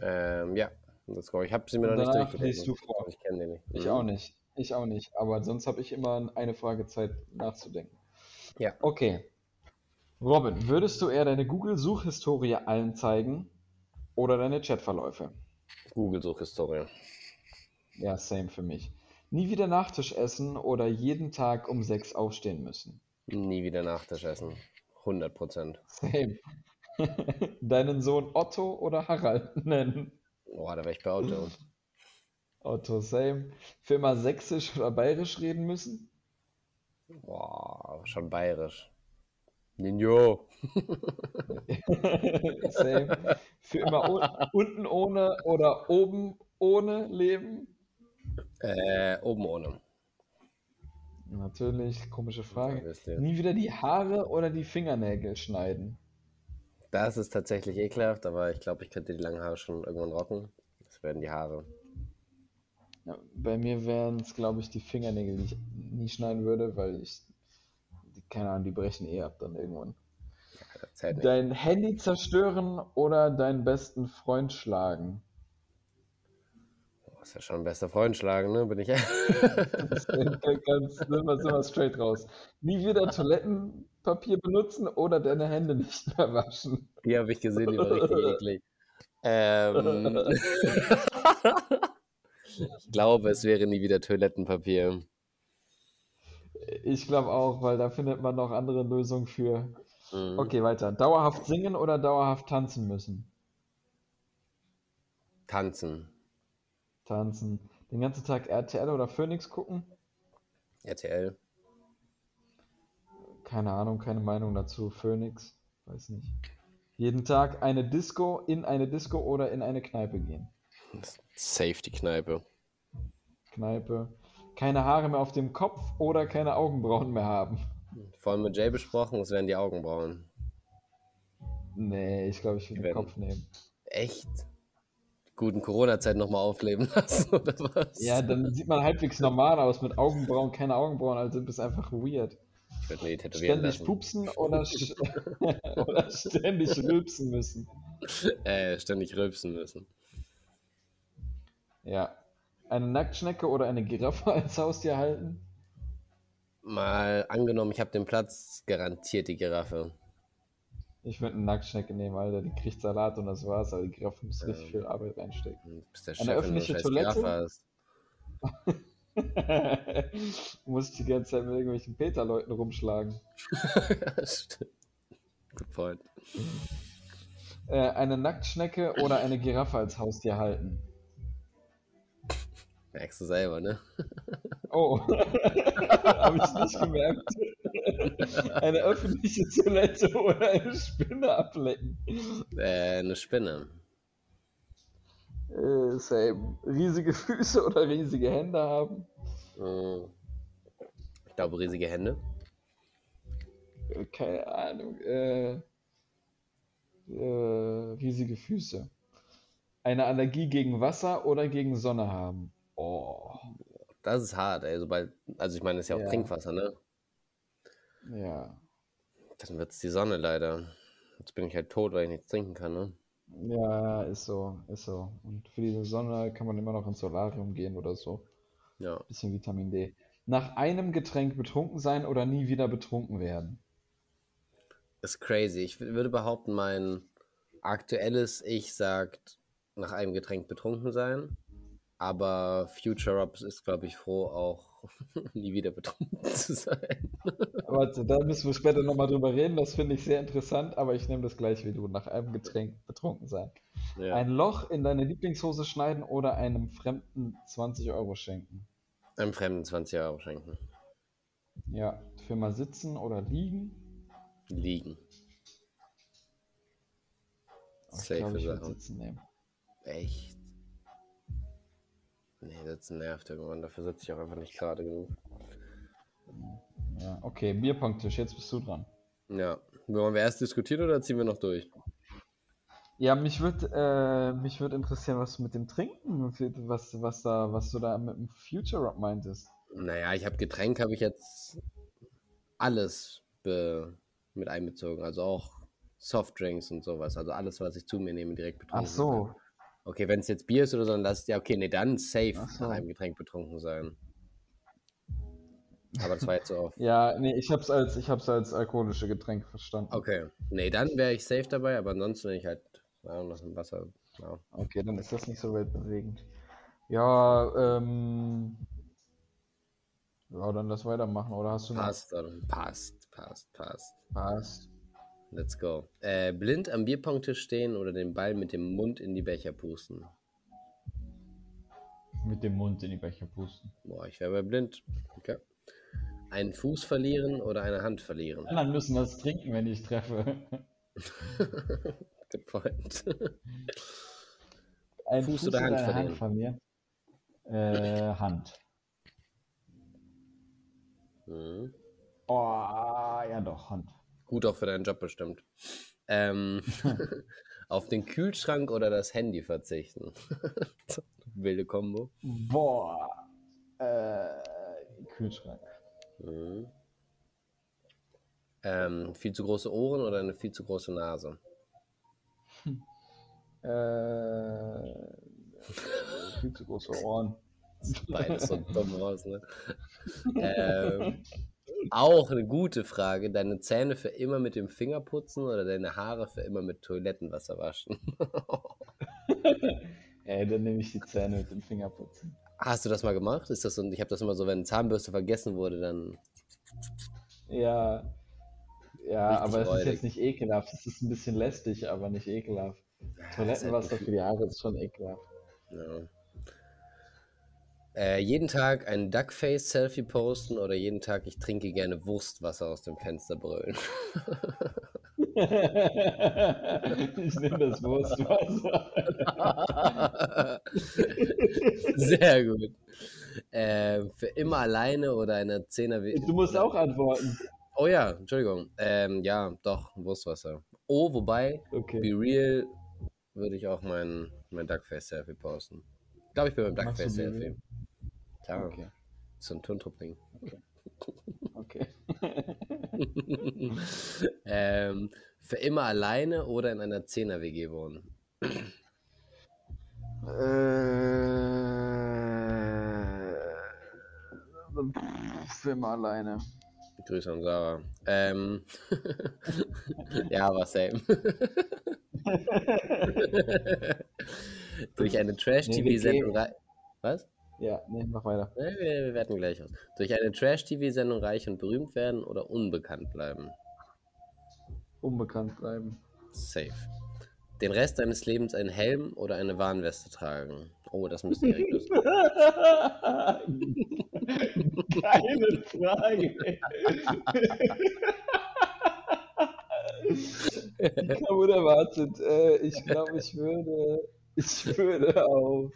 Ähm, ja, das ich habe sie mir noch nicht durchgelesen. du vor. Ich kenne den nicht. Ich Mhm. auch nicht. Ich auch nicht. Aber sonst habe ich immer eine Frage Zeit nachzudenken. Ja. Okay. Robin, würdest du eher deine Google-Suchhistorie allen zeigen oder deine Chatverläufe? Google-Suchhistorie. Ja, same für mich. Nie wieder Nachtisch essen oder jeden Tag um sechs aufstehen müssen. Nie wieder Nachtisch essen. 100 Prozent. Same. Deinen Sohn Otto oder Harald nennen. Boah, da wäre ich bei Auto. Otto, same. Für immer Sächsisch oder Bayerisch reden müssen? Boah, schon bayerisch. Ninjo. Same. Für immer un unten ohne oder oben ohne leben? Äh, oben ohne. Natürlich, komische Frage. Nie wieder die Haare oder die Fingernägel schneiden? Das ist tatsächlich ekelhaft, aber ich glaube, ich könnte die langen Haare schon irgendwann rocken. Das werden die Haare. Ja, bei mir wären es, glaube ich, die Fingernägel, die ich nie schneiden würde, weil ich, die, keine Ahnung, die brechen eh ab dann irgendwann. Nicht. Dein Handy zerstören oder deinen besten Freund schlagen? Boah, ist ja schon ein bester Freund schlagen, ne? Bin ich. Ganz, wir, sind wir straight raus. Nie wieder Toilettenpapier benutzen oder deine Hände nicht mehr waschen. Die habe ich gesehen, die war richtig eklig. Ähm, ich glaube, es wäre nie wieder Toilettenpapier. Ich glaube auch, weil da findet man noch andere Lösungen für. Mhm. Okay, weiter. Dauerhaft singen oder dauerhaft tanzen müssen? Tanzen. Tanzen. Den ganzen Tag RTL oder Phoenix gucken? RTL. Keine Ahnung, keine Meinung dazu. Phoenix, weiß nicht. Jeden Tag eine Disco, in eine Disco oder in eine Kneipe gehen. Safety-Kneipe. Kneipe. Keine Haare mehr auf dem Kopf oder keine Augenbrauen mehr haben. Vorhin mit Jay besprochen, es wären die Augenbrauen. Nee, ich glaube, ich will den Werden. Kopf nehmen. Echt? Guten Corona-Zeit nochmal aufleben lassen, oder was? Ja, dann sieht man halbwegs normal aus mit Augenbrauen, keine Augenbrauen, also bist einfach weird. Ich würde mir die tätowieren Ständig lassen. pupsen oder, oder ständig rülpsen müssen. Äh, ständig rülpsen müssen. Ja. Eine Nacktschnecke oder eine Giraffe als Haustier halten? Mal angenommen, ich habe den Platz, garantiert die Giraffe. Ich würde eine Nacktschnecke nehmen, Alter. Die kriegt Salat und das war's, aber die Giraffe muss richtig viel Arbeit reinstecken. Bist der Eine Chef, du öffentliche Toilette? Musst die ganze Zeit mit irgendwelchen Peter-Leuten rumschlagen. Stimmt. Good point. Äh, eine Nacktschnecke oder eine Giraffe als Haustier halten? Merkst du selber, ne? Oh, habe ich nicht gemerkt. Eine öffentliche Toilette oder eine Spinne ablecken. Äh, eine Spinne. Äh, same. Riesige Füße oder riesige Hände haben? Hm. Ich glaube, riesige Hände. Äh, Keine Ahnung. Äh, äh, riesige Füße. Eine Allergie gegen Wasser oder gegen Sonne haben? Oh, Das ist hart, ey. Sobald, also ich meine, das ist ja auch Ja. Trinkwasser, ne? ja. Dann wird's die Sonne leider. Jetzt bin ich halt tot, weil ich nichts trinken kann, ne? Ja, ist so, ist so. Und für diese Sonne kann man immer noch ins Solarium gehen oder so. Ja. Bisschen Vitamin D. Nach einem Getränk betrunken sein oder nie wieder betrunken werden? Ist crazy. Ich wür- würde behaupten, mein aktuelles Ich sagt, nach einem Getränk betrunken sein. Aber Future Ups ist, glaube ich, froh, auch nie wieder betrunken zu sein. Warte, da müssen wir später nochmal drüber reden. Das finde ich sehr interessant, aber ich nehme das gleich wie du. Nach einem Getränk betrunken sein. Ja. Ein Loch in deine Lieblingshose schneiden oder einem Fremden 20 Euro schenken? Einem Fremden 20 Euro schenken. Ja, für mal sitzen oder liegen? Liegen. Oh, ich Safe glaube, ich würde Sache. sitzen nehmen. Echt? Nee, sitzen nervt irgendwann. Dafür sitze ich auch einfach nicht gerade genug. Ja, okay, Bierpunktisch, jetzt bist du dran. Ja. Wollen wir erst diskutieren oder ziehen wir noch durch? Ja, mich würde äh, mich würd interessieren, was du mit dem Trinken, was, was, da, was du da mit dem Future Rock meintest. Naja, ich habe Getränk, habe ich jetzt alles mit einbezogen. Also auch Softdrinks und sowas. Also alles, was ich zu mir nehme, direkt betrunken. Ach so. Okay, wenn es jetzt Bier ist oder so, dann lass ja, okay, nee, dann safe so. nach einem Getränk betrunken sein. Aber das war jetzt so auf. ja, nee, ich hab's als, ich hab's als alkoholische Getränk verstanden. Okay. Nee, dann wäre ich safe dabei, aber ansonsten wenn ich halt ja, noch im Wasser. Ja. Okay, dann ist das nicht so weltbewegend. Ja, ähm. Ja, dann lass weitermachen, oder hast du noch? Passt, dann. passt, passt, passt. Passt. Let's go. Äh, blind am Bierpongtisch stehen oder den Ball mit dem Mund in die Becher pusten? Mit dem Mund in die Becher pusten. Boah, ich wäre bei blind. Okay. Einen Fuß verlieren oder eine Hand verlieren? Die anderen müssen das trinken, wenn ich treffe. Good point. Ein Fuß oder Hand eine verlieren? Hand von mir? Äh, Hand. Mhm. Oh, ja doch, Hand. Gut auch für deinen Job bestimmt. Ähm, auf den Kühlschrank oder das Handy verzichten? Wilde Kombo. Boah. Äh, Kühlschrank. Mhm. Ähm, viel zu große Ohren oder eine viel zu große Nase? Äh, viel zu große Ohren. Beides so dumm aus, ne? ähm, auch eine gute Frage. Deine Zähne für immer mit dem Finger putzen oder deine Haare für immer mit Toilettenwasser waschen? Ey, dann nehme ich die Zähne mit dem Finger putzen. Hast du das mal gemacht? Ist das so, ich habe das immer so, wenn Zahnbürste vergessen wurde, dann. Ja. Ja, aber es ist jetzt nicht ekelhaft. Es ist ein bisschen lästig, aber nicht ekelhaft. Toilettenwasser für die Haare ist schon ekelhaft. Ja. Äh, jeden Tag ein Duckface-Selfie posten oder jeden Tag ich trinke gerne Wurstwasser aus dem Fenster brüllen. ich nehme das Wurstwasser. Sehr gut. Äh, für immer alleine oder eine Zehner. Du musst auch antworten. Oh ja, Entschuldigung. Ähm, ja, doch, Wurstwasser. Oh, wobei, Okay. Be Real würde ich auch mein, mein Duckface-Selfie posten. Ich glaube, ich bin beim Duckface-Selfie. Klar, Okay. so ein Turntruppling. Okay. ähm, für immer alleine oder in einer Zehner-WG wohnen? Äh, für immer alleine. Grüße an Sarah. Ähm, ja, war same. Durch eine Trash-TV-Sendung. Was? Ja, nee, mach weiter. Wir, werten gleich aus. Durch eine Trash-TV-Sendung reich und berühmt werden oder unbekannt bleiben? Unbekannt bleiben. Safe. Den Rest deines Lebens einen Helm oder eine Warnweste tragen? Oh, das müsste Erik wissen. Keine Frage. Ich habe unerwartet. Äh, ich glaube, ich würde. Ich würde auf.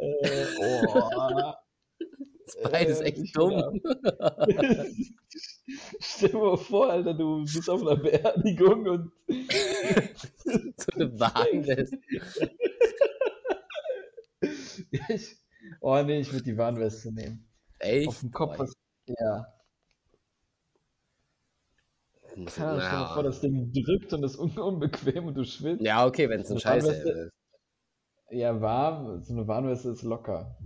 Äh, oh. Das ist beides Äh, echt ich dumm. Stell dir mal vor, Alter, du bist auf einer Beerdigung und. so eine Warnweste. ich, oh nee, ich würde die Warnweste nehmen. Echt? Auf dem Kopf. Was, ja. Keine Ahnung, stell dir vor, das Ding drückt und ist un unbequem und du schwitzt. Ja, okay, wenn es ein Scheiße ist. Ja, warm, so eine Warnweste ist locker.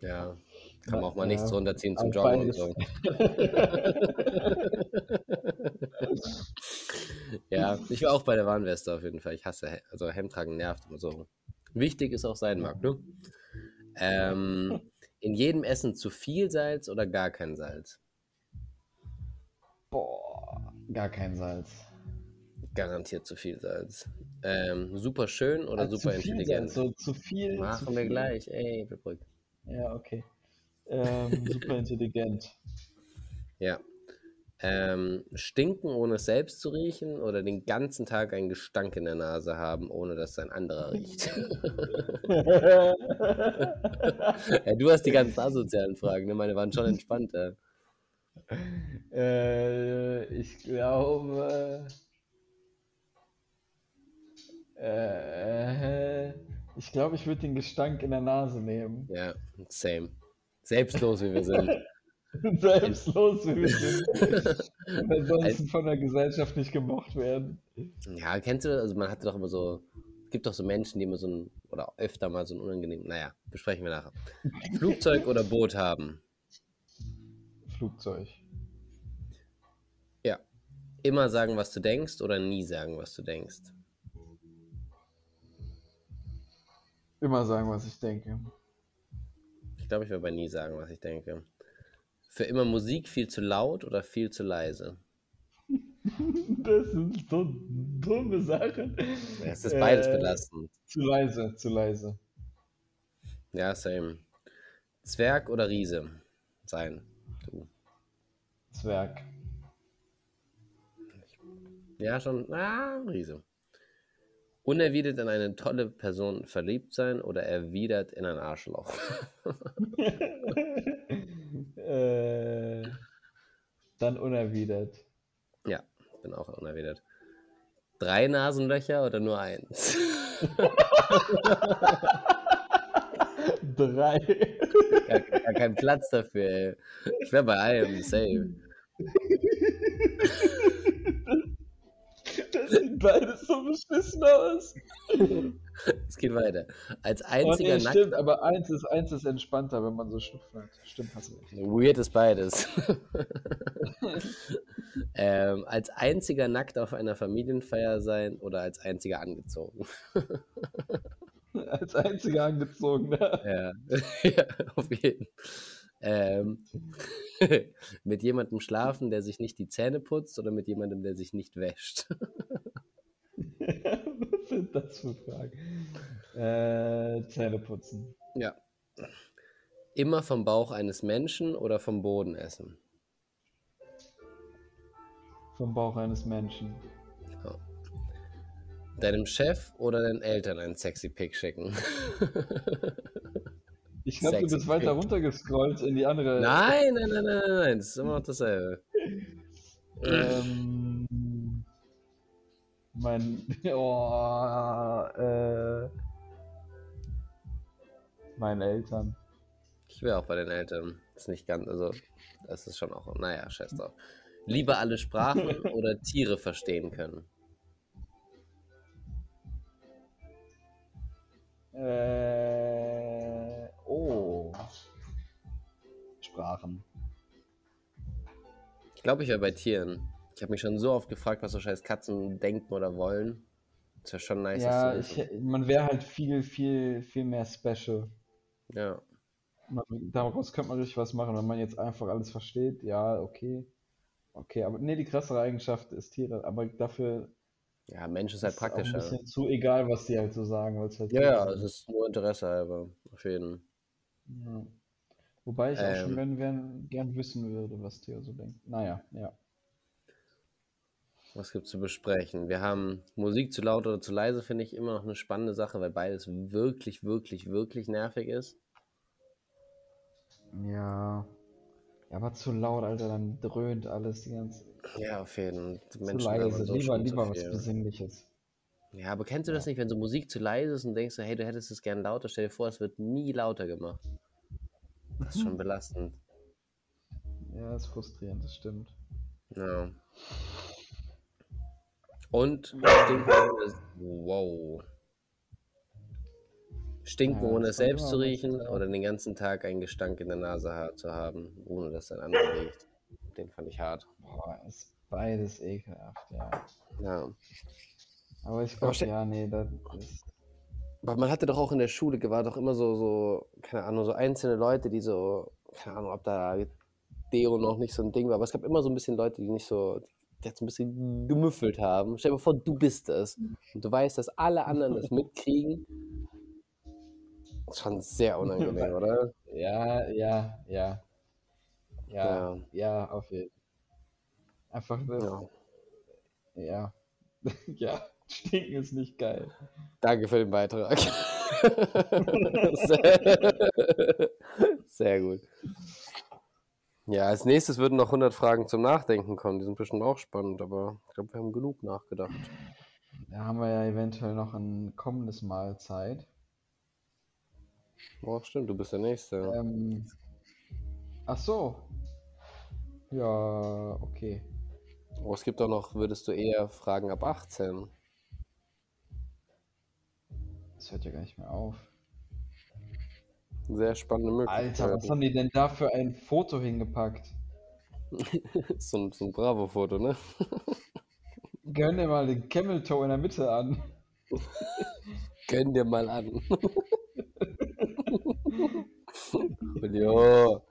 Ja. Kann man auch mal Ja, nichts runterziehen zum Joggen und so. ja, ich war auch bei der Warnweste auf jeden Fall. Ich hasse, also Hemd tragen nervt immer so. Wichtig ist auch sein mag, ne? Ähm, in jedem Essen zu viel Salz oder gar kein Salz? Boah, gar kein Salz. Garantiert zu viel Salz. Ähm, super schön oder Ah, super zu intelligent? Salz, so zu viel. Machen zu wir viel. gleich. Ey, beruhigt. Ja, okay. Ähm, super intelligent. Ja. Ähm, stinken, ohne es selbst zu riechen oder den ganzen Tag einen Gestank in der Nase haben, ohne dass ein anderer riecht? ja, du hast die ganzen asozialen Fragen, ne? meine waren schon entspannt. Ja. Äh, ich glaube. Äh, ich glaube, ich würde den Gestank in der Nase nehmen. Ja, same. Selbstlos, wie wir sind. Selbstlos, wie wir sind. Und ansonsten von der Gesellschaft nicht gemocht werden. Ja, kennst du, also man hatte doch immer so, es gibt doch so Menschen, die immer so ein, oder öfter mal so ein unangenehm, naja, besprechen wir nachher. Flugzeug oder Boot haben? Flugzeug. Ja. Immer sagen, was du denkst oder nie sagen, was du denkst? Immer sagen, was ich denke. Ich glaube, ich werde bei nie sagen, was ich denke. Für immer Musik viel zu laut oder viel zu leise? Das sind so dumme Sachen. Es ist beides Äh, belastend. Zu leise, zu leise. Ja, same. Zwerg oder Riese sein? Du. Zwerg. Ja, schon. Ah, Riese. Unerwidert in eine tolle Person verliebt sein oder erwidert in ein Arschloch? äh, dann unerwidert. ja, bin auch unerwidert. Drei Nasenlöcher oder nur eins? Drei. gar, gar kein Platz dafür, ey. Ich wäre bei einem, safe. Das sieht beides so beschissen aus. Es geht weiter. Als Oh, einziger nee, nackt. stimmt, aber eins ist, eins ist entspannter, wenn man so schnupfen hat. Stimmt, hast du recht. Weird ist beides. ähm, als einziger nackt auf einer Familienfeier sein oder als einziger angezogen? Als einziger angezogener. Ja, ja auf jeden ähm, Mit jemandem schlafen, der sich nicht die Zähne putzt oder mit jemandem, der sich nicht wäscht? Was sind das für Fragen? Äh, Zähne putzen. ja. Immer vom Bauch eines Menschen oder vom Boden essen? Vom Bauch eines Menschen. Deinem Chef oder deinen Eltern einen sexy Pick schicken? Ich glaube, du bist weiter runtergescrollt in die andere. Nein, nein, nein, nein, nein, nein, das ist immer noch dasselbe. Ähm, mein. Oh, äh, meine Eltern. Ich wäre auch bei den Eltern. ist nicht ganz, also, das ist schon auch, naja, scheiß drauf. Lieber alle Sprachen oder Tiere verstehen können? Äh, Sprachen. Ich glaube, ich wäre bei Tieren. Ich habe mich schon so oft gefragt, was so scheiß Katzen denken oder wollen. Ist ja schon nice, Ja, ich, man wäre halt viel, viel, viel mehr special. Ja, Man, daraus könnte man richtig was machen, wenn man jetzt einfach alles versteht. Ja, okay. Okay, aber nee, die krassere Eigenschaft ist Tiere, aber dafür ja, Mensch ist halt ist auch ein praktischer. bisschen zu egal, was die halt so sagen, halt Ja, ja, es ist nur Interesse halber, auf jeden. Ja. Wobei ich auch schon Ähm. gern, gern, gern wissen würde, was Theo so denkt. Naja, ja. Was gibt's zu besprechen? Wir haben Musik zu laut oder zu leise, finde ich immer noch eine spannende Sache, weil beides wirklich, wirklich, wirklich nervig ist. Ja. Ja, aber zu laut, Alter, dann dröhnt alles die ganze Ja, auf jeden Fall. Zu Menschen leise. so Lieber, schon lieber was. Besinnliches. Ja, aber kennst du das nicht, wenn so Musik zu leise ist und denkst so, hey, du hättest es gern lauter, stell dir vor, es wird nie lauter gemacht. Das ist schon belastend. Ja, ist frustrierend, das stimmt. Ja. Und stinken ohne, wow. Stinken Ja, ohne es selbst zu riechen oder den ganzen Tag einen Gestank in der Nase zu haben, ohne dass ein anderer riecht. Den fand ich hart. Boah, ist beides ekelhaft, ja. Ja. Aber ich glaube, ja, nee, das ist. Aber man hatte doch auch in der Schule, war doch immer so, so, keine Ahnung, so einzelne Leute, die so, keine Ahnung, ob da Deo noch nicht so ein Ding war, aber es gab immer so ein bisschen Leute, die nicht so, die jetzt ein bisschen gemüffelt haben. Stell dir mal vor, du bist es. Und du weißt, dass alle anderen das mitkriegen. Das ist schon sehr unangenehm, oder? Ja, ja, ja. Ja, Ja. ja, auf jeden Fall. Einfach das. Ja. Ja. Ja, stinken ist nicht geil. Danke für den Beitrag. sehr, sehr gut. Ja, als nächstes würden noch 100 Fragen zum Nachdenken kommen. Die sind bestimmt auch spannend, aber ich glaube, wir haben genug nachgedacht. Da haben wir ja eventuell noch ein kommendes Mal Zeit. Oh, stimmt, du bist der Nächste. Ähm, ach so. Ja, okay. Oh, es gibt auch noch, würdest du eher Fragen ab 18? Das hört ja gar nicht mehr auf. Sehr spannende Möglichkeit. Alter, was haben die denn da für ein Foto hingepackt? so, ein- so ein Bravo-Foto, ne? Gönn dir mal den Camel Toe in der Mitte an. Gönn dir mal an. Und jo.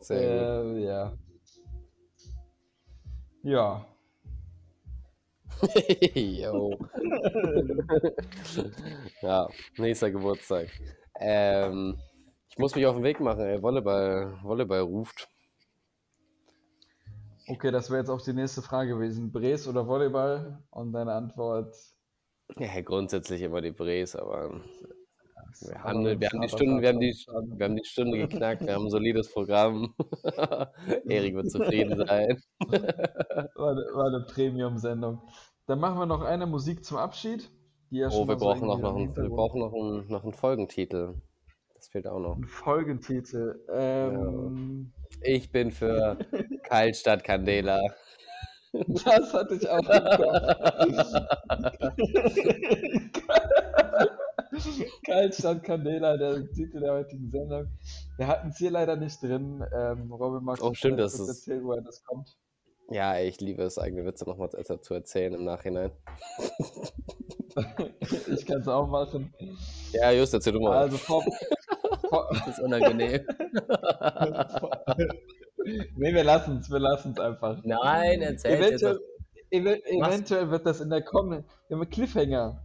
Sehr Äh, ja. Ja. Jo. ja, nächster Geburtstag. Ähm, ich muss mich auf den Weg machen, ey. Volleyball, Volleyball ruft. Okay, das wäre jetzt auch die nächste Frage gewesen. Bres oder Volleyball? Und deine Antwort. Ja, grundsätzlich immer die Brees, aber wir haben, wir haben die hat uns Stunde, wir haben die, wir haben die Stunde geknackt, wir haben ein solides Programm. Erik wird zufrieden sein. War, eine- war eine Premium-Sendung. Dann machen wir noch eine Musik zum Abschied. Ja Oh, wir brauchen noch im einen, wir brauchen noch einen, noch einen Folgentitel. Das fehlt auch noch. einen Folgentitel. Ähm, Ich bin für Kaltstadt Candela. Das hatte ich auch im Kopf. Kaltstadt Candela, der Titel der heutigen Sendung. Wir hatten es hier leider nicht drin. Ähm, Robin, magst Oh, stimmt, das ist- erzählen, woher das kommt? Ja, ich liebe es, eigene Witze nochmal zu erzählen im Nachhinein. Ich kann es auch machen. Ja, just, erzähl du mal. Also vor, vor, das ist unangenehm. nee, wir lassen es, wir lassen es einfach. Nein, erzähl Eventuell, ev eventuell wird das in der kommenden. Wir haben einen Cliffhanger.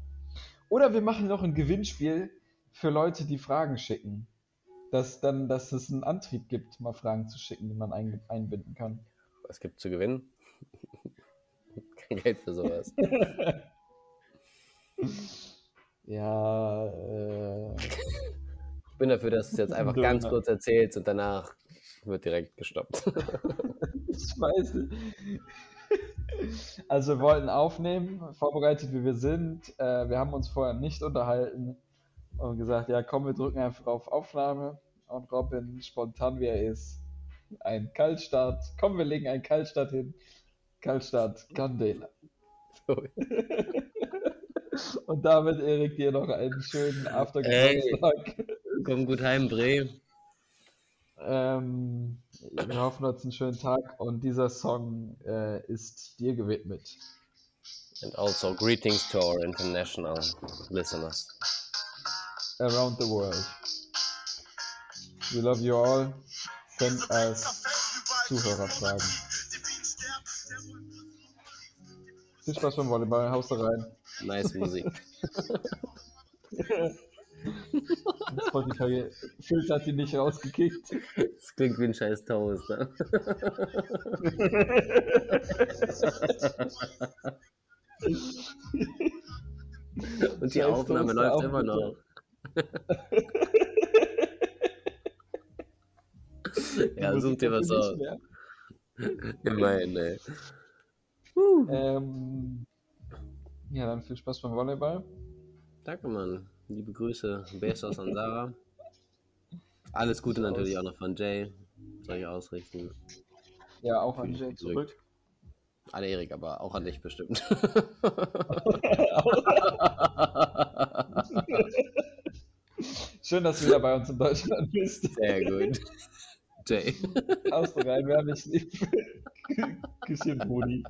Oder wir machen noch ein Gewinnspiel für Leute, die Fragen schicken. Dass dann, dass es einen Antrieb gibt, mal Fragen zu schicken, die man ein, einbinden kann. Was gibt zu gewinnen? Kein Geld für sowas. Ja, äh, Ich bin dafür, dass du es jetzt einfach Döner. ganz kurz erzählst und danach wird direkt gestoppt. ich weiß nicht. Also wir wollten aufnehmen, vorbereitet wie wir sind. Äh, wir haben uns vorher nicht unterhalten und gesagt, ja komm, wir drücken einfach auf Aufnahme. Und Robin, spontan wie er ist, ein Kaltstart. Komm, wir legen einen Kaltstart hin. Kaltstart Candela. Und damit, Erik, dir noch einen schönen. Aftergeburtstag. Komm gut heim, Bre. Ähm, wir hoffen, du hast einen schönen Tag und dieser Song äh, ist dir gewidmet. And also greetings to our international listeners. Around the world. We love you all. Send us Zuhörerfragen. Viel Spaß beim Volleyball, haust da rein. Nice Musik. Spotify Filter hat die nicht rausgekickt. Das klingt wie ein scheiß Toast, ne? Und die Scheiß Aufnahme Toaster läuft immer noch. ja, such dir was aus. Immerhin, ey. Ähm, ja, dann viel Spaß beim Volleyball. Danke, Mann. Liebe Grüße. Besos an Sarah. Alles Gute natürlich auch noch von Jay. Soll ich ausrichten. Ja, auch an Jay zurück. An Erik, aber auch an dich bestimmt. Schön, dass du wieder bei uns in Deutschland bist. Sehr gut. Jay. Du rein, wir haben dich lieb. Küsschen, Brudi.